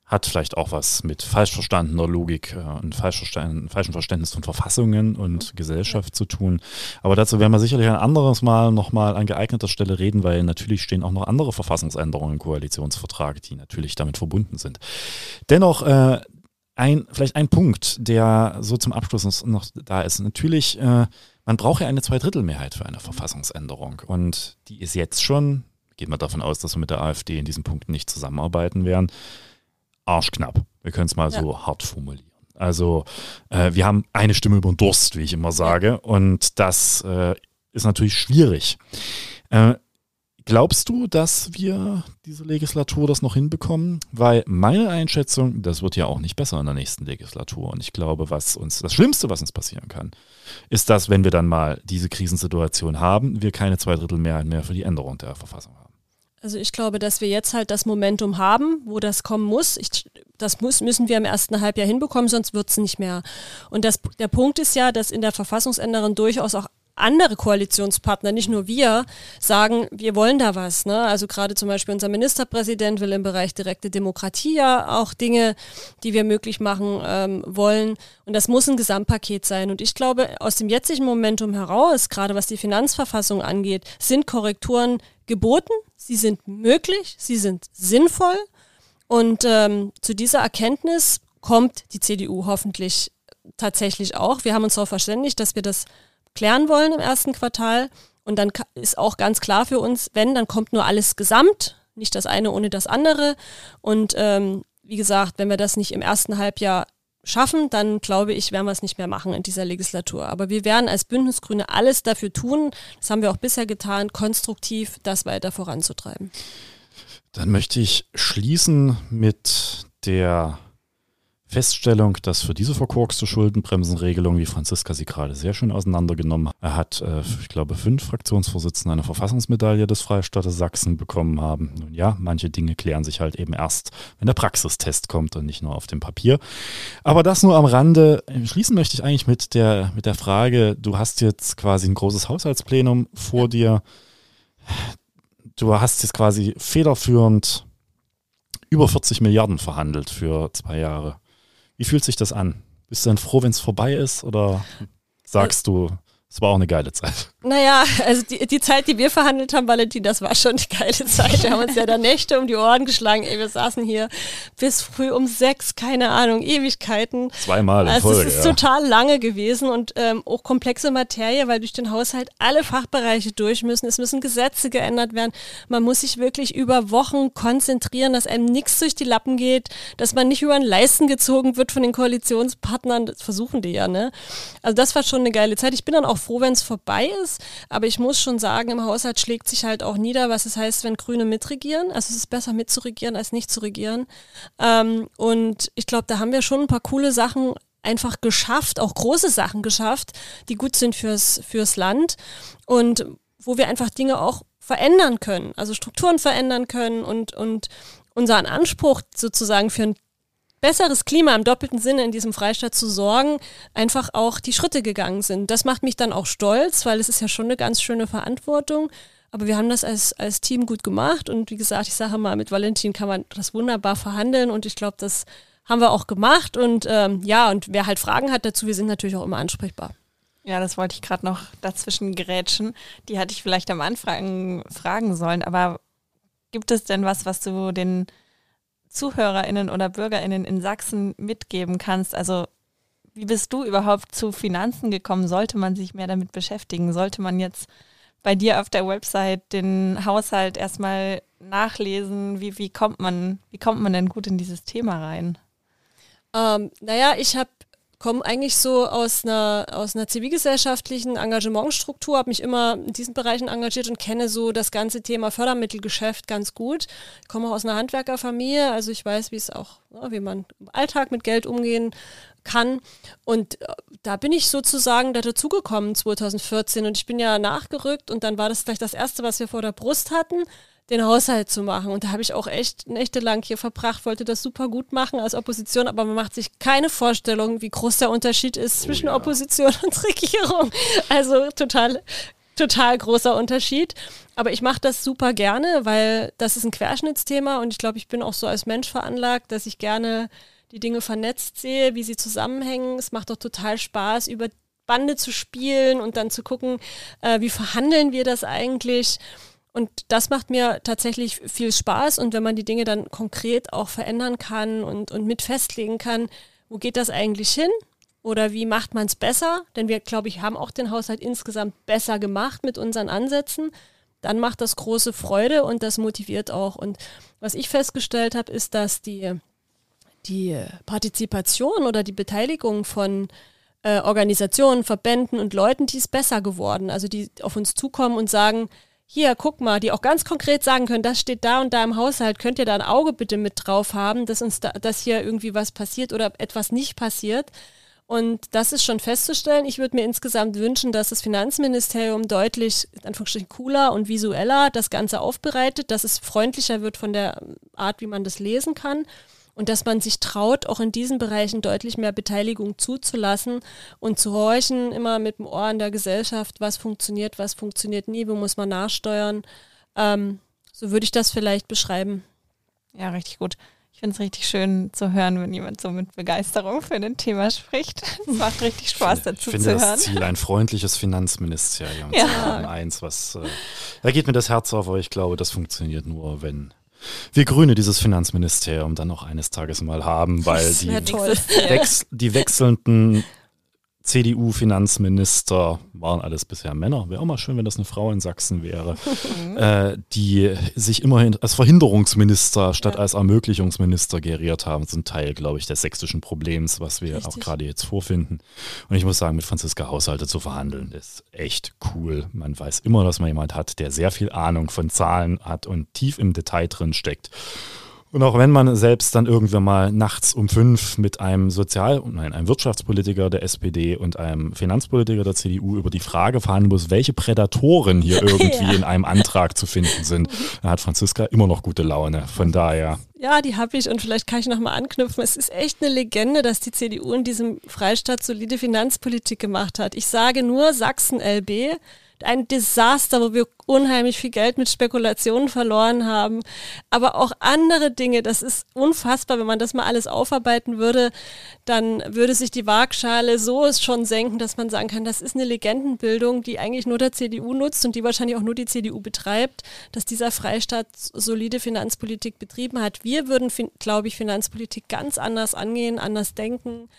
Hat vielleicht auch was mit falsch verstandener Logik äh, und falsch verstanden, falschem Verständnis von Verfassungen und Gesellschaft zu tun. Aber dazu werden wir sicherlich ein anderes Mal nochmal an geeigneter Stelle reden, weil natürlich stehen auch noch andere Verfassungsänderungen im Koalitionsvertrag, die natürlich damit verbunden sind. Dennoch, äh, ein, vielleicht ein Punkt, der so zum Abschluss noch da ist. Natürlich, äh, man braucht ja eine Zweidrittelmehrheit für eine Verfassungsänderung. Und die ist jetzt schon, gehen wir davon aus, dass wir mit der AfD in diesen Punkten nicht zusammenarbeiten werden, arschknapp. Wir können es mal ja. so hart formulieren. Also äh, wir haben eine Stimme über den Durst, wie ich immer sage. Und das äh, ist natürlich schwierig. Äh, glaubst du, dass wir diese Legislatur das noch hinbekommen? Weil meine Einschätzung, das wird ja auch nicht besser in der nächsten Legislatur. Und ich glaube, was uns, das Schlimmste, was uns passieren kann, ist, dass, wenn wir dann mal diese Krisensituation haben, wir keine Zweidrittelmehrheit mehr für die Änderung der Verfassung haben.
Also ich glaube, dass wir jetzt halt das Momentum haben, wo das kommen muss. Ich, das muss, müssen wir im ersten Halbjahr hinbekommen, sonst wird es nicht mehr. Und das, der Punkt ist ja, dass in der Verfassungsänderung durchaus auch andere Koalitionspartner, nicht nur wir, sagen, wir wollen da was. Ne? Also gerade zum Beispiel unser Ministerpräsident will im Bereich direkte Demokratie ja auch Dinge, die wir möglich machen ähm, wollen. Und das muss ein Gesamtpaket sein. Und ich glaube, aus dem jetzigen Momentum heraus, gerade was die Finanzverfassung angeht, sind Korrekturen geboten, sie sind möglich, sie sind sinnvoll. Und ähm, zu dieser Erkenntnis kommt die CDU hoffentlich tatsächlich auch. Wir haben uns darauf verständigt, dass wir das klären wollen im ersten Quartal. Und dann ist auch ganz klar für uns, wenn, dann kommt nur alles gesamt, nicht das eine ohne das andere. Und ähm, wie gesagt, wenn wir das nicht im ersten Halbjahr schaffen, dann glaube ich, werden wir es nicht mehr machen in dieser Legislatur. Aber wir werden als Bündnisgrüne alles dafür tun, das haben wir auch bisher getan, konstruktiv das weiter voranzutreiben.
Dann möchte ich schließen mit der Feststellung, dass für diese verkorkste Schuldenbremsenregelung, wie Franziska sie gerade sehr schön auseinandergenommen hat, äh, ich glaube, fünf Fraktionsvorsitzende eine Verfassungsmedaille des Freistaates Sachsen bekommen haben. Nun ja, manche Dinge klären sich halt eben erst, wenn der Praxistest kommt und nicht nur auf dem Papier. Aber das nur am Rande. Schließen möchte ich eigentlich mit der, mit der Frage, du hast jetzt quasi ein großes Haushaltsplenum vor dir. Du hast jetzt quasi federführend über 40 Milliarden verhandelt für zwei Jahre. Wie fühlt sich das an? Bist du dann froh, wenn es vorbei ist oder sagst du, es war auch eine geile Zeit.
Naja, also die, die Zeit, die wir verhandelt haben, Valentin, das war schon eine geile Zeit. Wir haben uns ja da Nächte um die Ohren geschlagen. Ey, wir saßen hier bis früh um sechs, keine Ahnung, Ewigkeiten.
Zweimal in
also
Folge.
Es ist
ja.
total lange gewesen und ähm, auch komplexe Materie, weil durch den Haushalt alle Fachbereiche durch müssen. Es müssen Gesetze geändert werden. Man muss sich wirklich über Wochen konzentrieren, dass einem nichts durch die Lappen geht, dass man nicht über den Leisten gezogen wird von den Koalitionspartnern. Das versuchen die ja, ne? Also das war schon eine geile Zeit. Ich bin dann auch froh, wenn es vorbei ist. Aber ich muss schon sagen, im Haushalt schlägt sich halt auch nieder, was es heißt, wenn Grüne mitregieren. Also es ist besser mitzuregieren als nicht zu regieren. Ähm, und ich glaube, da haben wir schon ein paar coole Sachen einfach geschafft, auch große Sachen geschafft, die gut sind fürs, fürs Land und wo wir einfach Dinge auch verändern können, also Strukturen verändern können und, und unseren Anspruch sozusagen für ein besseres Klima im doppelten Sinne in diesem Freistaat zu sorgen, einfach auch die Schritte gegangen sind. Das macht mich dann auch stolz, weil es ist ja schon eine ganz schöne Verantwortung. Aber wir haben das als, als Team gut gemacht und wie gesagt, ich sage mal, mit Valentin kann man das wunderbar verhandeln und ich glaube, das haben wir auch gemacht und ähm, ja, und wer halt Fragen hat dazu, wir sind natürlich auch immer ansprechbar.
Ja, das wollte ich gerade noch dazwischen gerätschen. Die hatte ich vielleicht am Anfang fragen sollen, aber gibt es denn was, was du den ZuhörerInnen oder BürgerInnen in Sachsen mitgeben kannst? Also, wie bist du überhaupt zu Finanzen gekommen? Sollte man sich mehr damit beschäftigen? Sollte man jetzt bei dir auf der Website den Haushalt erstmal nachlesen? Wie, wie, kommt, man, wie kommt man denn gut in dieses Thema rein?
Ähm, naja, ich habe komme eigentlich so aus einer, aus einer zivilgesellschaftlichen Engagementstruktur, habe mich immer in diesen Bereichen engagiert und kenne so das ganze Thema Fördermittelgeschäft ganz gut. Ich komme auch aus einer Handwerkerfamilie, also ich weiß, wie es auch, ne, wie man im Alltag mit Geld umgehen kann. Und äh, da bin ich sozusagen da dazugekommen 2014 und ich bin ja nachgerückt und dann war das gleich das Erste, was wir vor der Brust hatten den Haushalt zu machen. Und da habe ich auch echt nächtelang hier verbracht, wollte das super gut machen als Opposition, aber man macht sich keine Vorstellung, wie groß der Unterschied ist oh zwischen ja. Opposition und Regierung. Also total total großer Unterschied. Aber ich mache das super gerne, weil das ist ein Querschnittsthema und ich glaube, ich bin auch so als Mensch veranlagt, dass ich gerne die Dinge vernetzt sehe, wie sie zusammenhängen. Es macht doch total Spaß, über Bande zu spielen und dann zu gucken, äh, wie verhandeln wir das eigentlich. Und das macht mir tatsächlich viel Spaß. Und wenn man die Dinge dann konkret auch verändern kann und, und mit festlegen kann, wo geht das eigentlich hin? Oder wie macht man es besser? Denn wir, glaube ich, haben auch den Haushalt insgesamt besser gemacht mit unseren Ansätzen. Dann macht das große Freude und das motiviert auch. Und was ich festgestellt habe, ist, dass die, die Partizipation oder die Beteiligung von äh, Organisationen, Verbänden und Leuten, die ist besser geworden. Also die auf uns zukommen und sagen, hier, guck mal, die auch ganz konkret sagen können, das steht da und da im Haushalt, könnt ihr da ein Auge bitte mit drauf haben, dass uns da, dass hier irgendwie was passiert oder etwas nicht passiert. Und das ist schon festzustellen. Ich würde mir insgesamt wünschen, dass das Finanzministerium deutlich, in Anführungsstrichen, cooler und visueller das Ganze aufbereitet, dass es freundlicher wird von der Art, wie man das lesen kann und dass man sich traut, auch in diesen Bereichen deutlich mehr Beteiligung zuzulassen und zu horchen, immer mit dem Ohr in der Gesellschaft, was funktioniert, was funktioniert nie, wo muss man nachsteuern. Ähm, so würde ich das vielleicht beschreiben.
Ja, richtig gut. Ich finde es richtig schön zu hören, wenn jemand so mit Begeisterung für ein Thema spricht. Es macht richtig Spaß dazu
ich finde
zu hören.
das Ziel ein freundliches Finanzministerium.
Ja.
Eins, was, äh, da geht mir das Herz auf, aber ich glaube, das funktioniert nur, wenn wir Grüne dieses Finanzministerium dann auch eines Tages mal haben, weil die,
wird existieren.
wechs die wechselnden CDU-Finanzminister waren alles bisher Männer. Wäre auch mal schön, wenn das eine Frau in Sachsen wäre, äh, die sich immerhin als Verhinderungsminister statt
Ja.
als Ermöglichungsminister geriert haben. Das ist ein Teil, glaube ich, des sächsischen Problems, was wir auch
Richtig.
gerade jetzt vorfinden. Und ich muss sagen, mit Franziska Haushalte zu verhandeln, ist echt cool. Man weiß immer, dass man jemand hat, der sehr viel Ahnung von Zahlen hat und tief im Detail drin steckt. Und auch wenn man selbst dann irgendwann mal nachts um fünf mit einem Sozial-, nein, einem Wirtschaftspolitiker der SPD und einem Finanzpolitiker der CDU über die Frage verhandeln muss, welche Prädatoren hier irgendwie
Ja.
in einem Antrag zu finden sind, dann hat Franziska immer noch gute Laune. Von daher,
Ja, die habe ich und vielleicht kann ich nochmal anknüpfen. Es ist echt eine Legende, dass die CDU in diesem Freistaat solide Finanzpolitik gemacht hat. Ich sage nur Sachsen LB, ein Desaster, wo wir unheimlich viel Geld mit Spekulationen verloren haben. Aber auch andere Dinge, das ist unfassbar, wenn man das mal alles aufarbeiten würde, dann würde sich die Waagschale so schon senken, dass man sagen kann, das ist eine Legendenbildung, die eigentlich nur der CDU nutzt und die wahrscheinlich auch nur die CDU betreibt, dass dieser Freistaat solide Finanzpolitik betrieben hat. Wir würden, glaube ich, Finanzpolitik ganz anders angehen, anders denken.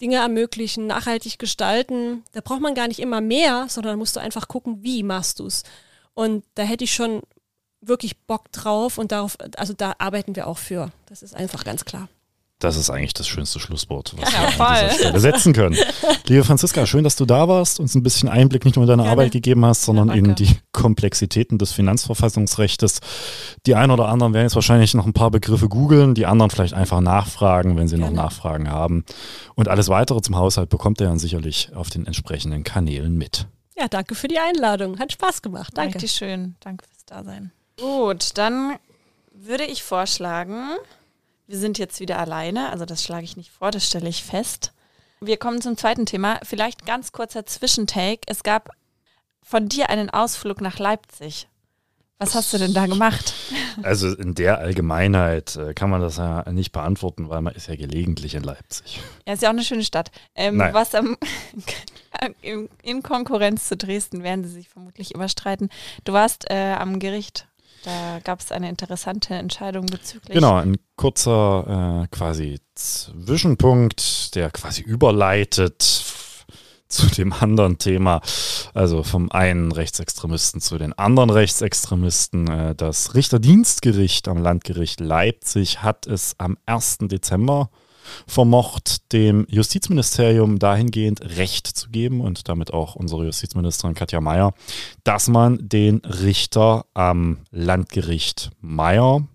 Dinge ermöglichen, nachhaltig gestalten. Da braucht man gar nicht immer mehr, sondern musst du einfach gucken, wie machst du es. Und da hätte ich schon wirklich Bock drauf und darauf, also da arbeiten wir auch für. Das ist einfach ganz klar.
Das ist eigentlich das schönste Schlusswort, was
Ja,
wir
voll.
an dieser Stelle setzen können. Liebe Franziska, schön, dass du da warst, uns ein bisschen Einblick nicht nur in deine
Gerne.
Arbeit gegeben hast, sondern
Ja,
in die Komplexitäten des Finanzverfassungsrechtes. Die einen oder anderen werden jetzt wahrscheinlich noch ein paar Begriffe googeln, die anderen vielleicht einfach nachfragen, wenn sie noch
Gerne.
Nachfragen haben. Und alles weitere zum Haushalt bekommt ihr dann sicherlich auf den entsprechenden Kanälen mit.
Ja, danke für die Einladung. Hat Spaß gemacht. Danke.
Richtig schön. Danke fürs Dasein. Gut, dann würde ich vorschlagen, wir sind jetzt wieder alleine. Also das schlage ich nicht vor, das stelle ich fest. Wir kommen zum zweiten Thema. Vielleicht ganz kurzer Zwischentake. Es gab von dir einen Ausflug nach Leipzig. Was hast du denn da gemacht?
Also in der Allgemeinheit äh, kann man das ja nicht beantworten, weil man ist ja gelegentlich in Leipzig.
Ja, ist ja auch eine schöne Stadt. Ähm,
Nein.
was am, in, in Konkurrenz zu Dresden werden sie sich vermutlich überstreiten. Du warst äh, am Gericht. Da gab es eine interessante Entscheidung bezüglich.
Genau, ein kurzer äh, quasi Zwischenpunkt, der quasi überleitet zu dem anderen Thema, also vom einen Rechtsextremisten zu den anderen Rechtsextremisten. Äh, das Richterdienstgericht am Landgericht Leipzig hat es am 1. Dezember vermocht, dem Justizministerium dahingehend Recht zu geben und damit auch unsere Justizministerin Katja Mayer, dass man den Richter am Landgericht Mayer,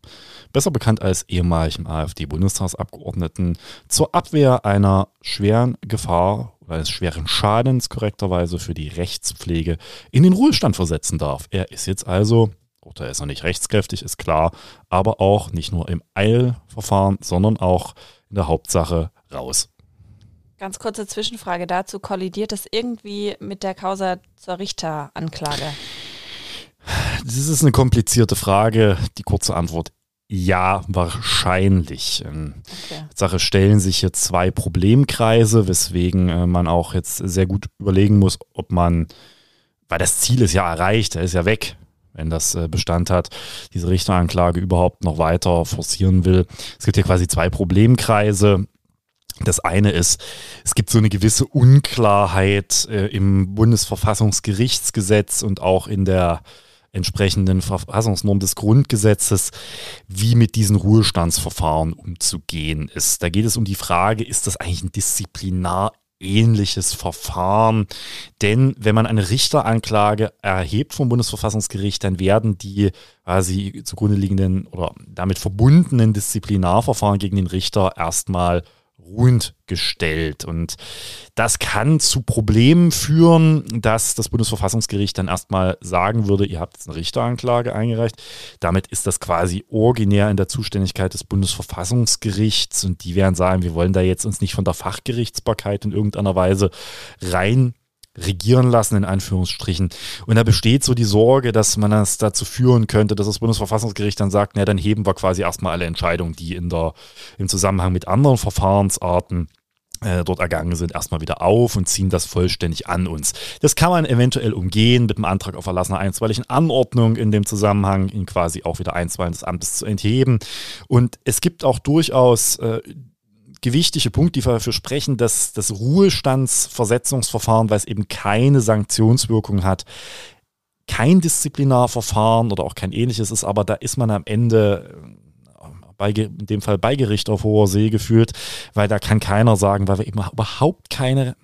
besser bekannt als ehemaligem AfD-Bundestagsabgeordneten, zur Abwehr einer schweren Gefahr oder eines schweren Schadens korrekterweise für die Rechtspflege in den Ruhestand versetzen darf. Er ist jetzt also Urteil ist noch nicht rechtskräftig, ist klar, aber auch nicht nur im Eilverfahren, sondern auch in der Hauptsache raus.
Ganz kurze Zwischenfrage dazu. Kollidiert das irgendwie mit der Causa zur Richteranklage?
Das ist eine komplizierte Frage. Die kurze Antwort ja, wahrscheinlich. Ähm, okay. Sache stellen sich hier zwei Problemkreise, weswegen äh, man auch jetzt sehr gut überlegen muss, ob man, weil das Ziel ist ja erreicht, er ist ja weg, wenn das äh, Bestand hat, diese Richteranklage überhaupt noch weiter forcieren will. Es gibt hier quasi zwei Problemkreise. Das eine ist, es gibt so eine gewisse Unklarheit äh, im Bundesverfassungsgerichtsgesetz und auch in der entsprechenden Verfassungsnorm des Grundgesetzes, wie mit diesen Ruhestandsverfahren umzugehen ist. Da geht es um die Frage, ist das eigentlich ein Disziplinar ähnliches Verfahren. Denn wenn man eine Richteranklage erhebt vom Bundesverfassungsgericht, dann werden die quasi zugrunde liegenden oder damit verbundenen Disziplinarverfahren gegen den Richter erstmal ruhend gestellt. Und das kann zu Problemen führen, dass das Bundesverfassungsgericht dann erstmal sagen würde, ihr habt jetzt eine Richteranklage eingereicht. Damit ist das quasi originär in der Zuständigkeit des Bundesverfassungsgerichts und die werden sagen, wir wollen da jetzt uns nicht von der Fachgerichtsbarkeit in irgendeiner Weise rein regieren lassen, in Anführungsstrichen. Und da besteht so die Sorge, dass man das dazu führen könnte, dass das Bundesverfassungsgericht dann sagt, na, dann heben wir quasi erstmal alle Entscheidungen, die in der, im Zusammenhang mit anderen Verfahrensarten äh, dort ergangen sind, erstmal wieder auf und ziehen das vollständig an uns. Das kann man eventuell umgehen mit dem Antrag auf Erlass einer einstweiligen Anordnung in dem Zusammenhang, ihn quasi auch wieder einstweilen des Amtes zu entheben. Und es gibt auch durchaus äh, gewichtige Punkt, die dafür sprechen, dass das Ruhestandsversetzungsverfahren, weil es eben keine Sanktionswirkung hat, kein Disziplinarverfahren oder auch kein ähnliches ist, aber da ist man am Ende äh, bei, in dem Fall bei Gericht auf hoher See geführt, weil da kann keiner sagen, weil wir eben überhaupt keine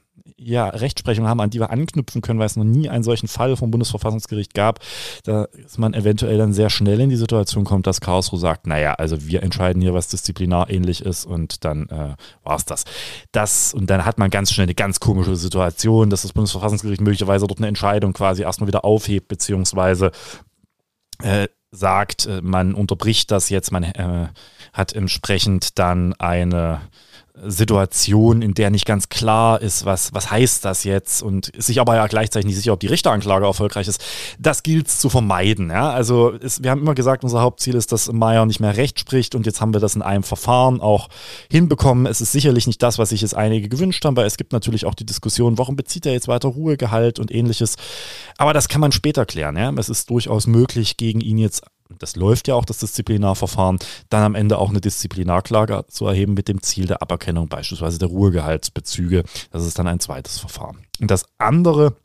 ja, Rechtsprechung haben, an die wir anknüpfen können, weil es noch nie einen solchen Fall vom Bundesverfassungsgericht gab, dass man eventuell dann sehr schnell in die Situation kommt, dass Karlsruhe sagt, naja, also wir entscheiden hier, was disziplinarähnlich ist und dann äh, war es das. das. Und dann hat man ganz schnell eine ganz komische Situation, dass das Bundesverfassungsgericht möglicherweise dort eine Entscheidung quasi erstmal wieder aufhebt, beziehungsweise äh, sagt, äh, man unterbricht das jetzt, man äh, hat entsprechend dann eine Situation, in der nicht ganz klar ist, was, was heißt das jetzt und ist sich aber ja gleichzeitig nicht sicher, ob die Richteranklage erfolgreich ist. Das gilt es zu vermeiden. Ja? Also ist, wir haben immer gesagt, unser Hauptziel ist, dass Meyer nicht mehr Recht spricht und jetzt haben wir das in einem Verfahren auch hinbekommen. Es ist sicherlich nicht das, was sich jetzt einige gewünscht haben, weil es gibt natürlich auch die Diskussion, warum bezieht er jetzt weiter Ruhegehalt und ähnliches. Aber das kann man später klären. Ja? Es ist durchaus möglich, gegen ihn jetzt das läuft ja auch, das Disziplinarverfahren, dann am Ende auch eine Disziplinarklage zu erheben mit dem Ziel der Aberkennung beispielsweise der Ruhegehaltsbezüge. Das ist dann ein zweites Verfahren. Und das andere,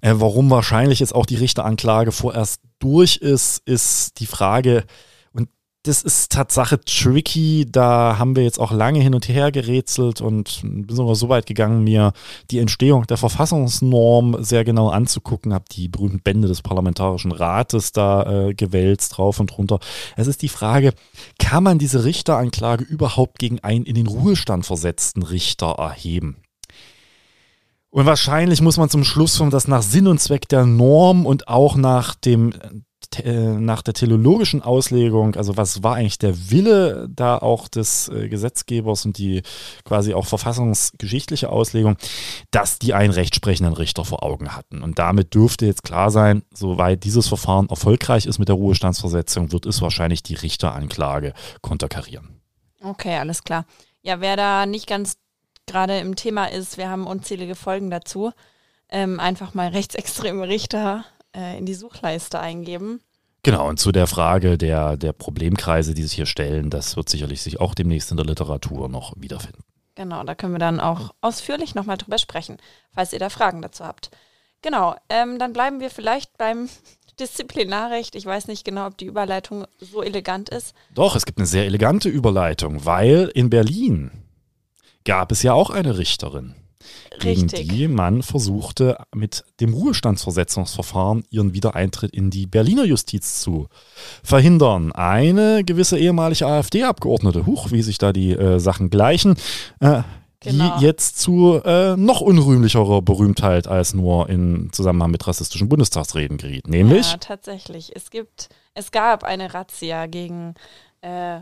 äh, warum wahrscheinlich jetzt auch die Richteranklage vorerst durch ist, ist die Frage, das ist Tatsache tricky. Da haben wir jetzt auch lange hin und her gerätselt und bin sogar so weit gegangen, mir die Entstehung der Verfassungsnorm sehr genau anzugucken. Habe die berühmten Bände des Parlamentarischen Rates da äh, gewälzt, drauf und runter. Es ist die Frage, kann man diese Richteranklage überhaupt gegen einen in den Ruhestand versetzten Richter erheben? Und wahrscheinlich muss man zum Schluss kommen, dass nach Sinn und Zweck der Norm und auch nach dem nach der teleologischen Auslegung, also was war eigentlich der Wille da auch des äh, Gesetzgebers und die quasi auch verfassungsgeschichtliche Auslegung, dass die einen rechtsprechenden Richter vor Augen hatten. Und damit dürfte jetzt klar sein, soweit dieses Verfahren erfolgreich ist mit der Ruhestandsversetzung, wird es wahrscheinlich die Richteranklage konterkarieren.
Okay, alles klar. Ja, wer da nicht ganz gerade im Thema ist, wir haben unzählige Folgen dazu. Ähm, einfach mal rechtsextreme Richter äh, in die Suchleiste eingeben.
Genau, und zu der Frage der, der Problemkreise, die sich hier stellen, das wird sicherlich sich auch demnächst in der Literatur noch wiederfinden.
Genau, da können wir dann auch ausführlich nochmal drüber sprechen, falls ihr da Fragen dazu habt. Genau, ähm, dann bleiben wir vielleicht beim Disziplinarrecht. Ich weiß nicht genau, ob die Überleitung so elegant ist.
Doch, es gibt eine sehr elegante Überleitung, weil in Berlin gab es ja auch eine Richterin gegen Richtig. die man versuchte, mit dem Ruhestandsversetzungsverfahren ihren Wiedereintritt in die Berliner Justiz zu verhindern. Eine gewisse ehemalige AfD-Abgeordnete, huch, wie sich da die äh, Sachen gleichen, äh, Genau. die jetzt zu äh, noch unrühmlicherer Berühmtheit als nur in Zusammenhang mit rassistischen Bundestagsreden geriet. Nämlich?
Ja, tatsächlich. Es gibt, es gab eine Razzia gegen äh,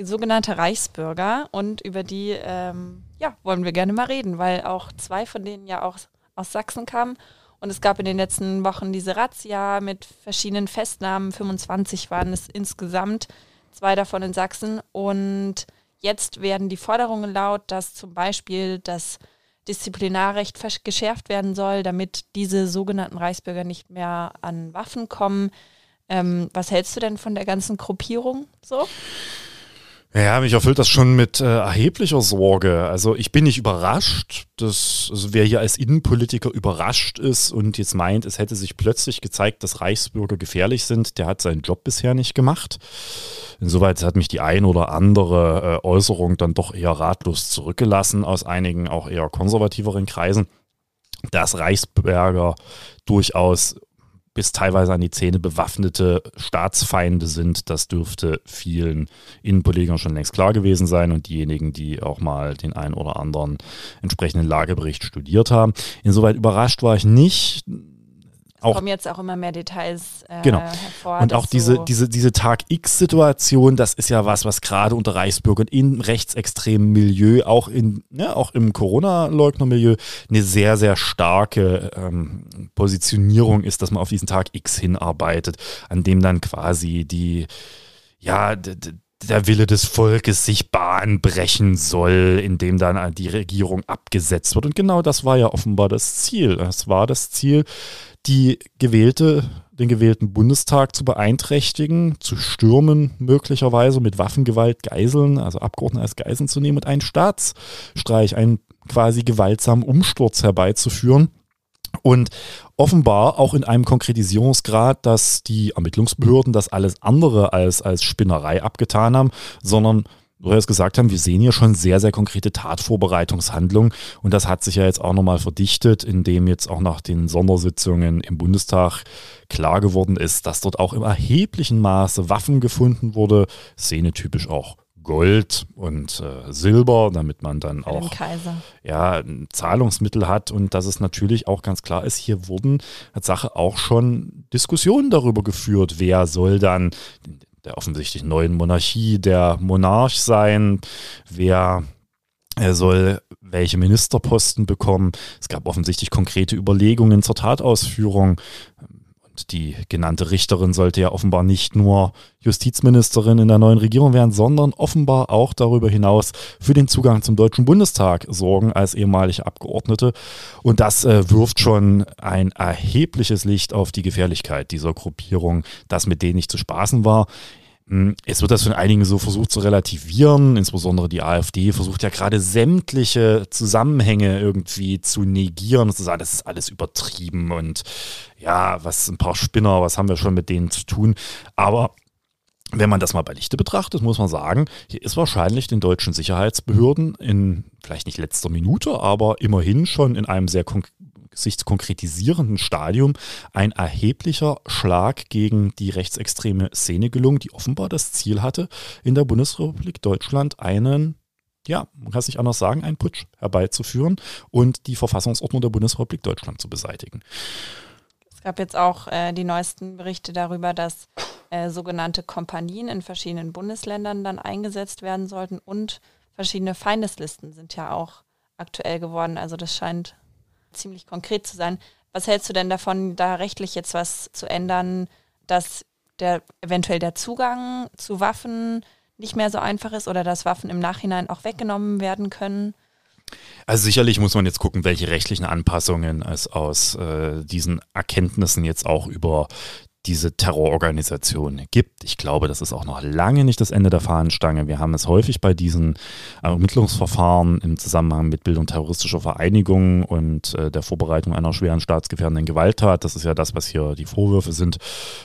sogenannte Reichsbürger und über die ähm, ja, wollen wir gerne mal reden, weil auch zwei von denen ja auch aus Sachsen kamen und es gab in den letzten Wochen diese Razzia mit verschiedenen Festnahmen, 25 waren es insgesamt, zwei davon in Sachsen und jetzt werden die Forderungen laut, dass zum Beispiel das Disziplinarrecht geschärft werden soll, damit diese sogenannten Reichsbürger nicht mehr an Waffen kommen. Ähm, was hältst du denn von der ganzen Gruppierung so?
Ja, mich erfüllt das schon mit äh, erheblicher Sorge. Also ich bin nicht überrascht, dass also wer hier als Innenpolitiker überrascht ist und jetzt meint, es hätte sich plötzlich gezeigt, dass Reichsbürger gefährlich sind, der hat seinen Job bisher nicht gemacht. Insoweit hat mich die ein oder andere äh, Äußerung dann doch eher ratlos zurückgelassen aus einigen auch eher konservativeren Kreisen dass Reichsbürger durchaus bis teilweise an die Zähne bewaffnete Staatsfeinde sind. Das dürfte vielen Innenpolitikern schon längst klar gewesen sein und diejenigen, die auch mal den einen oder anderen entsprechenden Lagebericht studiert haben. Insoweit überrascht war ich nicht
auch, kommen jetzt auch immer mehr Details
äh, genau. hervor. Und auch diese, so diese, diese Tag X-Situation, das ist ja was, was gerade unter Reichsbürgern im rechtsextremen Milieu, auch, in, ja, auch im Corona-Leugner-Milieu, eine sehr, sehr starke ähm, Positionierung ist, dass man auf diesen Tag X hinarbeitet, an dem dann quasi die, ja, der Wille des Volkes sich Bahn brechen soll, indem dann die Regierung abgesetzt wird. Und genau das war ja offenbar das Ziel. Es war das Ziel, die gewählte, den gewählten Bundestag zu beeinträchtigen, zu stürmen, möglicherweise mit Waffengewalt Geiseln, also Abgeordnete als Geiseln zu nehmen und einen Staatsstreich, einen quasi gewaltsamen Umsturz herbeizuführen. Und offenbar auch in einem Konkretisierungsgrad, dass die Ermittlungsbehörden das alles andere als, als Spinnerei abgetan haben, sondern wo wir es gesagt haben, wir sehen hier schon sehr, sehr konkrete Tatvorbereitungshandlungen. Und das hat sich ja jetzt auch nochmal verdichtet, indem jetzt auch nach den Sondersitzungen im Bundestag klar geworden ist, dass dort auch im erheblichen Maße Waffen gefunden wurde, szenetypisch auch Gold und äh, Silber, damit man dann Für auch ja, Zahlungsmittel hat. Und dass es natürlich auch ganz klar ist, hier wurden als Sache auch schon Diskussionen darüber geführt, wer soll dann der offensichtlich neuen Monarchie der Monarch sein, wer er soll welche Ministerposten bekommen. Es gab offensichtlich konkrete Überlegungen zur Tatausführung. Die genannte Richterin sollte ja offenbar nicht nur Justizministerin in der neuen Regierung werden, sondern offenbar auch darüber hinaus für den Zugang zum Deutschen Bundestag sorgen als ehemalige Abgeordnete. Und das äh, wirft schon ein erhebliches Licht auf die Gefährlichkeit dieser Gruppierung, dass mit denen nicht zu spaßen war. Hm, es wird das von einigen so versucht zu relativieren, insbesondere die AfD versucht ja gerade sämtliche Zusammenhänge irgendwie zu negieren zu sagen, das ist alles übertrieben und ja, was ein paar Spinner, was haben wir schon mit denen zu tun. Aber wenn man das mal bei Lichte betrachtet, muss man sagen, hier ist wahrscheinlich den deutschen Sicherheitsbehörden in vielleicht nicht letzter Minute, aber immerhin schon in einem sehr sich konkretisierenden Stadium ein erheblicher Schlag gegen die rechtsextreme Szene gelungen, die offenbar das Ziel hatte, in der Bundesrepublik Deutschland einen ja, man kann es nicht anders sagen, einen Putsch herbeizuführen und die Verfassungsordnung der Bundesrepublik Deutschland zu beseitigen.
Es gab jetzt auch äh, die neuesten Berichte darüber, dass äh, sogenannte Kompanien in verschiedenen Bundesländern dann eingesetzt werden sollten und verschiedene Feindeslisten sind ja auch aktuell geworden. Also das scheint ziemlich konkret zu sein. Was hältst du denn davon, da rechtlich jetzt was zu ändern, dass der eventuell der Zugang zu Waffen nicht mehr so einfach ist oder dass Waffen im Nachhinein auch weggenommen werden können?
Also sicherlich muss man jetzt gucken, welche rechtlichen Anpassungen es aus äh, diesen Erkenntnissen jetzt auch über diese Terrororganisation gibt. Ich glaube, das ist auch noch lange nicht das Ende der Fahnenstange. Wir haben es häufig bei diesen Ermittlungsverfahren im Zusammenhang mit Bildung terroristischer Vereinigungen und äh, der Vorbereitung einer schweren staatsgefährdenden Gewalttat. Das ist ja das, was hier die Vorwürfe sind.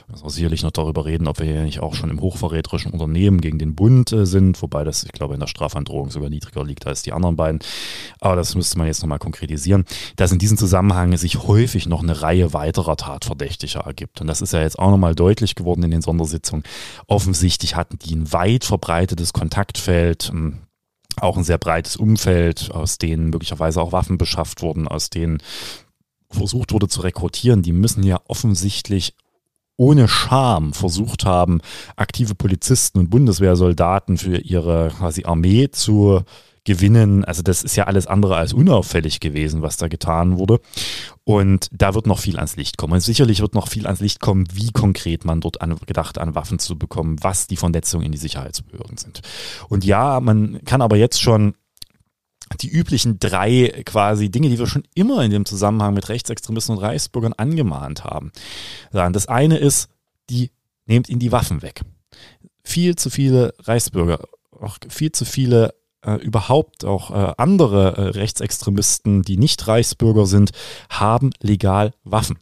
Wir müssen sicherlich noch darüber reden, ob wir hier nicht auch schon im hochverräterischen Unternehmen gegen den Bund äh, sind, wobei das, ich glaube, in der Strafandrohung sogar niedriger liegt als die anderen beiden. Aber das müsste man jetzt nochmal konkretisieren, dass in diesem Zusammenhang sich häufig noch eine Reihe weiterer Tatverdächtiger ergibt. Und das ist ja jetzt jetzt auch nochmal deutlich geworden in den Sondersitzungen. Offensichtlich hatten die ein weit verbreitetes Kontaktfeld, ähm, auch ein sehr breites Umfeld, aus denen möglicherweise auch Waffen beschafft wurden, aus denen versucht wurde zu rekrutieren. Die müssen ja offensichtlich ohne Scham versucht haben, aktive Polizisten und Bundeswehrsoldaten für ihre quasi Armee zu gewinnen. Also das ist ja alles andere als unauffällig gewesen, was da getan wurde. Und da wird noch viel ans Licht kommen. Und sicherlich wird noch viel ans Licht kommen, wie konkret man dort an, gedacht an Waffen zu bekommen, was die Vernetzungen in die Sicherheitsbehörden sind. Und ja, man kann aber jetzt schon die üblichen drei quasi Dinge, die wir schon immer in dem Zusammenhang mit Rechtsextremisten und Reichsbürgern angemahnt haben. Das eine ist, die nehmt ihnen die Waffen weg. Viel zu viele Reichsbürger, auch viel zu viele äh, überhaupt auch äh, andere äh, Rechtsextremisten, die nicht Reichsbürger sind, haben legal Waffen.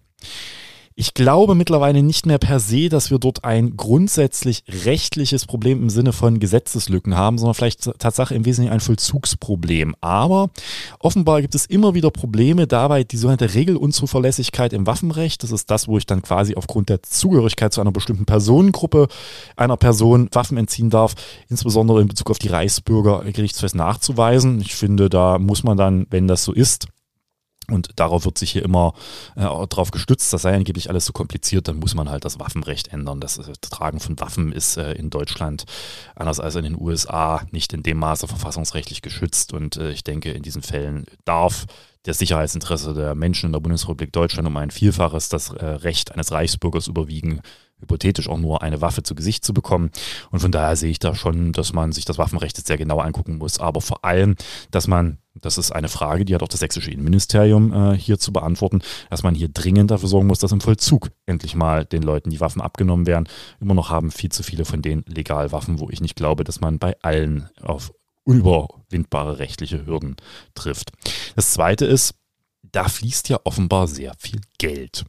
Ich glaube mittlerweile nicht mehr per se, dass wir dort ein grundsätzlich rechtliches Problem im Sinne von Gesetzeslücken haben, sondern vielleicht Tatsache im Wesentlichen ein Vollzugsproblem. Aber offenbar gibt es immer wieder Probleme dabei, die sogenannte Regelunzuverlässigkeit im Waffenrecht. Das ist das, wo ich dann quasi aufgrund der Zugehörigkeit zu einer bestimmten Personengruppe einer Person Waffen entziehen darf, insbesondere in Bezug auf die Reichsbürger gerichtsfest nachzuweisen. Ich finde, da muss man dann, wenn das so ist, und darauf wird sich hier immer äh, drauf gestützt, das sei angeblich alles so kompliziert, dann muss man halt das Waffenrecht ändern. Das, das Tragen von Waffen ist äh, in Deutschland, anders als in den USA, nicht in dem Maße verfassungsrechtlich geschützt. Und äh, ich denke, in diesen Fällen darf das Sicherheitsinteresse der Menschen in der Bundesrepublik Deutschland um ein Vielfaches das äh, Recht eines Reichsbürgers überwiegen, hypothetisch auch nur eine Waffe zu Gesicht zu bekommen. Und von daher sehe ich da schon, dass man sich das Waffenrecht jetzt sehr genau angucken muss, aber vor allem, dass man das ist eine Frage, die hat auch das sächsische Innenministerium äh, hier zu beantworten, dass man hier dringend dafür sorgen muss, dass im Vollzug endlich mal den Leuten die Waffen abgenommen werden. Immer noch haben viel zu viele von denen legal Waffen, wo ich nicht glaube, dass man bei allen auf unüberwindbare rechtliche Hürden trifft. Das zweite ist, da fließt ja offenbar sehr viel Geld.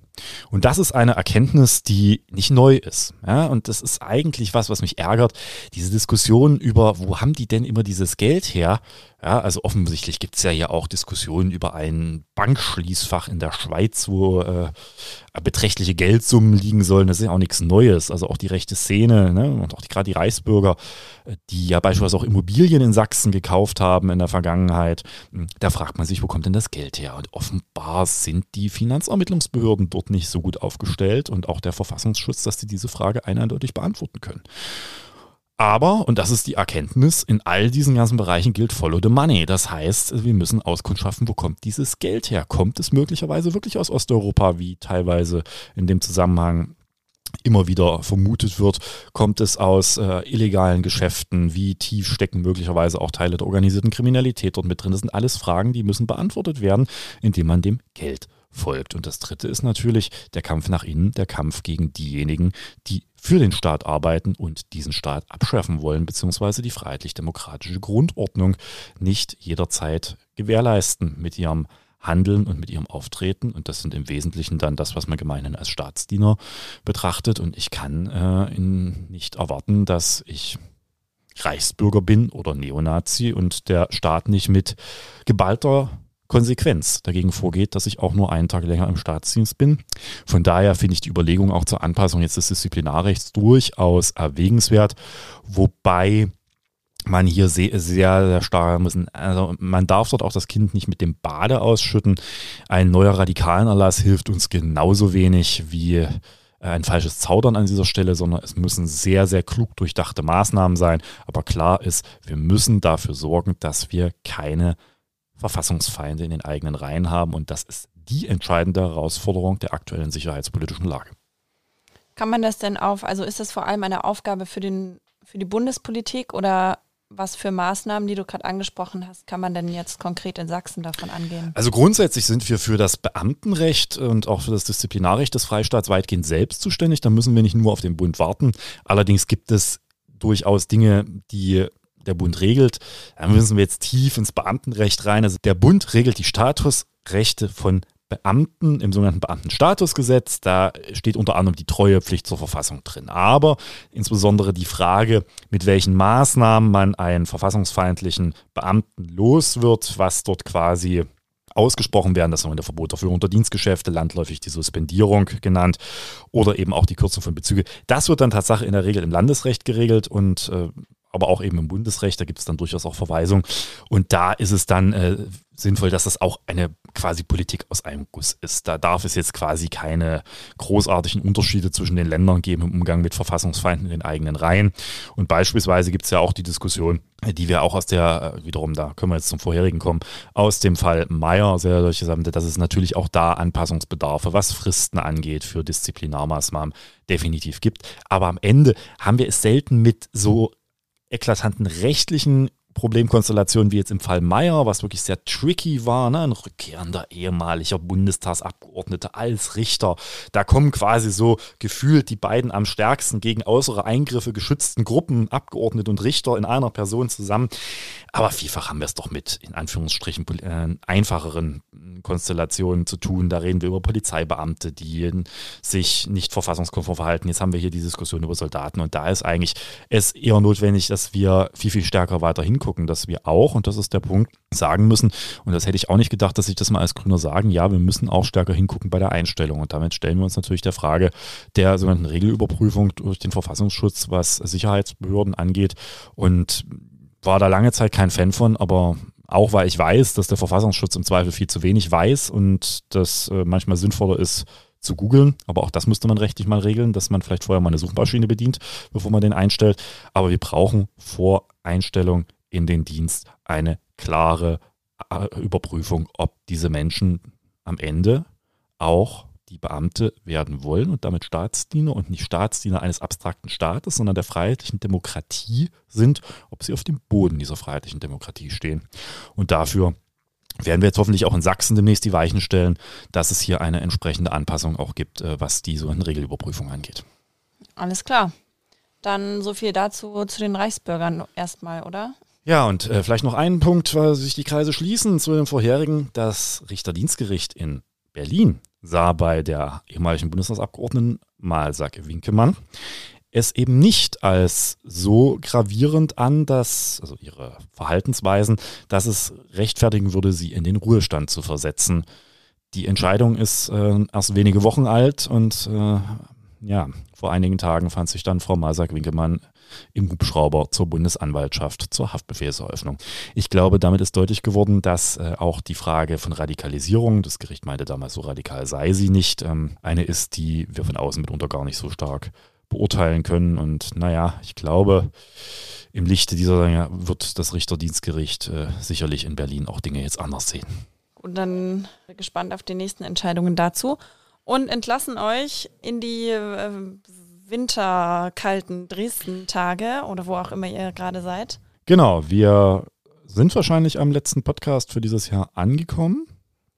Und das ist eine Erkenntnis, die nicht neu ist. Ja, und das ist eigentlich was, was mich ärgert. Diese Diskussion über, wo haben die denn immer dieses Geld her? Ja, also offensichtlich gibt es ja hier auch Diskussionen über ein Bankschließfach in der Schweiz, wo äh, beträchtliche Geldsummen liegen sollen. Das ist ja auch nichts Neues. Also auch die rechte Szene ne? und auch gerade die Reichsbürger, äh, die ja beispielsweise auch Immobilien in Sachsen gekauft haben in der Vergangenheit. Hm, da fragt man sich, wo kommt denn das Geld her? Und offenbar sind die Finanzermittlungsbehörden dort nicht so gut aufgestellt und auch der Verfassungsschutz, dass sie diese Frage eindeutig beantworten können. Aber, und das ist die Erkenntnis, in all diesen ganzen Bereichen gilt Follow the Money. Das heißt, wir müssen Auskunft schaffen, wo kommt dieses Geld her? Kommt es möglicherweise wirklich aus Osteuropa, wie teilweise in dem Zusammenhang immer wieder vermutet wird, kommt es aus äh, illegalen Geschäften, wie tief stecken möglicherweise auch Teile der organisierten Kriminalität dort mit drin. Das sind alles Fragen, die müssen beantwortet werden, indem man dem Geld folgt. Und das Dritte ist natürlich der Kampf nach innen, der Kampf gegen diejenigen, die für den Staat arbeiten und diesen Staat abschärfen wollen, beziehungsweise die freiheitlich-demokratische Grundordnung nicht jederzeit gewährleisten mit ihrem Handeln und mit ihrem Auftreten. Und das sind im Wesentlichen dann das, was man gemeinhin als Staatsdiener betrachtet. Und ich kann äh, nicht erwarten, dass ich Reichsbürger bin oder Neonazi und der Staat nicht mit geballter Konsequenz dagegen vorgeht, dass ich auch nur einen Tag länger im Staatsdienst bin. Von daher finde ich die Überlegung auch zur Anpassung jetzt des Disziplinarrechts durchaus erwägenswert, wobei man hier sehr, sehr, sehr stark müssen. Also man darf dort auch das Kind nicht mit dem Bade ausschütten. Ein neuer Radikalenerlass hilft uns genauso wenig wie ein falsches Zaudern an dieser Stelle, sondern es müssen sehr, sehr klug durchdachte Maßnahmen sein. Aber klar ist, wir müssen dafür sorgen, dass wir keine Verfassungsfeinde in den eigenen Reihen haben. Und das ist die entscheidende Herausforderung der aktuellen sicherheitspolitischen Lage.
Kann man das denn auf, also ist das vor allem eine Aufgabe für, den, für die Bundespolitik oder was für Maßnahmen, die du gerade angesprochen hast, kann man denn jetzt konkret in Sachsen davon angehen?
Also grundsätzlich sind wir für das Beamtenrecht und auch für das Disziplinarrecht des Freistaats weitgehend selbst zuständig. Da müssen wir nicht nur auf den Bund warten. Allerdings gibt es durchaus Dinge, die der Bund regelt. Da müssen wir jetzt tief ins Beamtenrecht rein. Also der Bund regelt die Statusrechte von Beamten im sogenannten Beamtenstatusgesetz. Da steht unter anderem die Treuepflicht zur Verfassung drin. Aber insbesondere die Frage, mit welchen Maßnahmen man einen verfassungsfeindlichen Beamten los wird, was dort quasi ausgesprochen werden. Das der Verbot der unter Dienstgeschäfte, landläufig die Suspendierung genannt oder eben auch die Kürzung von Bezüge. Das wird dann tatsächlich in der Regel im Landesrecht geregelt und äh, aber auch eben im Bundesrecht, da gibt es dann durchaus auch Verweisungen. Und da ist es dann äh, sinnvoll, dass das auch eine quasi Politik aus einem Guss ist. Da darf es jetzt quasi keine großartigen Unterschiede zwischen den Ländern geben im Umgang mit Verfassungsfeinden in den eigenen Reihen. Und beispielsweise gibt es ja auch die Diskussion, die wir auch aus der, äh, wiederum, da können wir jetzt zum vorherigen kommen, aus dem Fall Meyer sehr deutlich haben, dass es natürlich auch da Anpassungsbedarfe, was Fristen angeht, für Disziplinarmaßnahmen definitiv gibt. Aber am Ende haben wir es selten mit so eklatanten rechtlichen Problemkonstellationen wie jetzt im Fall Meyer, was wirklich sehr tricky war, ne? ein rückkehrender ehemaliger Bundestagsabgeordneter als Richter. Da kommen quasi so gefühlt die beiden am stärksten gegen äußere Eingriffe geschützten Gruppen, Abgeordnete und Richter in einer Person zusammen. Aber vielfach haben wir es doch mit, in Anführungsstrichen, äh, einfacheren Konstellationen zu tun. Da reden wir über Polizeibeamte, die sich nicht verfassungskonform verhalten. Jetzt haben wir hier die Diskussion über Soldaten und da ist eigentlich es eher notwendig, dass wir viel, viel stärker weiter hingucken, dass wir auch, und das ist der Punkt, sagen müssen, und das hätte ich auch nicht gedacht, dass ich das mal als Grüner sagen, ja, wir müssen auch stärker hingucken bei der Einstellung. Und damit stellen wir uns natürlich der Frage der sogenannten Regelüberprüfung durch den Verfassungsschutz, was Sicherheitsbehörden angeht. Und war da lange Zeit kein Fan von, aber auch weil ich weiß, dass der Verfassungsschutz im Zweifel viel zu wenig weiß und das äh, manchmal sinnvoller ist, zu googeln. Aber auch das müsste man rechtlich mal regeln, dass man vielleicht vorher mal eine Suchmaschine bedient, bevor man den einstellt. Aber wir brauchen vor Einstellung in den Dienst eine klare äh, Überprüfung, ob diese Menschen am Ende auch die Beamte werden wollen und damit Staatsdiener und nicht Staatsdiener eines abstrakten Staates, sondern der freiheitlichen Demokratie sind, ob sie auf dem Boden dieser freiheitlichen Demokratie stehen. Und dafür werden wir jetzt hoffentlich auch in Sachsen demnächst die Weichen stellen, dass es hier eine entsprechende Anpassung auch gibt, äh, was die so eine Regelüberprüfung angeht.
Alles klar. Dann so viel dazu zu den Reichsbürgern erstmal, oder?
Ja, und äh, vielleicht noch einen Punkt, weil sich die Kreise schließen zu dem vorherigen. Das Richterdienstgericht in Berlin sah bei der ehemaligen Bundestagsabgeordneten Malsack Winkemann es eben nicht als so gravierend an, dass, also ihre Verhaltensweisen, dass es rechtfertigen würde, sie in den Ruhestand zu versetzen. Die Entscheidung ist äh, erst wenige Wochen alt und äh, ja, vor einigen Tagen fand sich dann Frau Masak-Winkelmann im Hubschrauber zur Bundesanwaltschaft zur Haftbefehlseröffnung. Ich glaube, damit ist deutlich geworden, dass äh, auch die Frage von Radikalisierung, das Gericht meinte damals, so radikal sei sie nicht, ähm, eine ist, die wir von außen mitunter gar nicht so stark beurteilen können. Und naja, ich glaube, im Lichte dieser wird das Richterdienstgericht äh, sicherlich in Berlin auch Dinge jetzt anders sehen.
Und dann gespannt auf die nächsten Entscheidungen dazu und entlassen euch in die äh, winterkalten Dresden-Tage oder wo auch immer ihr gerade seid.
Genau, wir sind wahrscheinlich am letzten Podcast für dieses Jahr angekommen.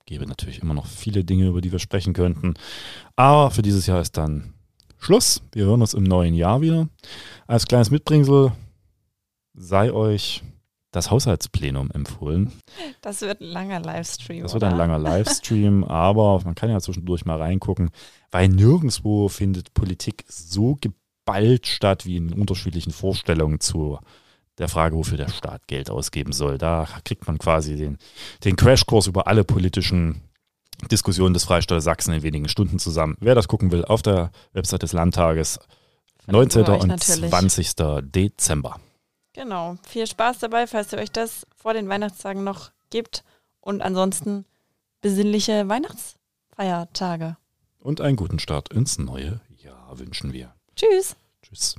Gäbe natürlich immer noch viele Dinge, über die wir sprechen könnten. Aber für dieses Jahr ist dann Schluss. Wir hören uns im neuen Jahr wieder. Als kleines Mitbringsel sei euch das Haushaltsplenum empfohlen.
Das wird ein langer Livestream.
Das wird ein langer Livestream, aber man kann ja zwischendurch mal reingucken, weil nirgendwo findet Politik so geballt statt wie in unterschiedlichen Vorstellungen zu der Frage, wofür der Staat Geld ausgeben soll. Da kriegt man quasi den, den Crashkurs über alle politischen Diskussionen des Freistaates Sachsen in wenigen Stunden zusammen. Wer das gucken will, auf der Website des Landtages, 19. und natürlich. 20. Dezember.
Genau. Viel Spaß dabei, falls ihr euch das vor den Weihnachtstagen noch gibt. Und ansonsten besinnliche Weihnachtsfeiertage.
Und einen guten Start ins neue Jahr wünschen wir.
Tschüss.
Tschüss.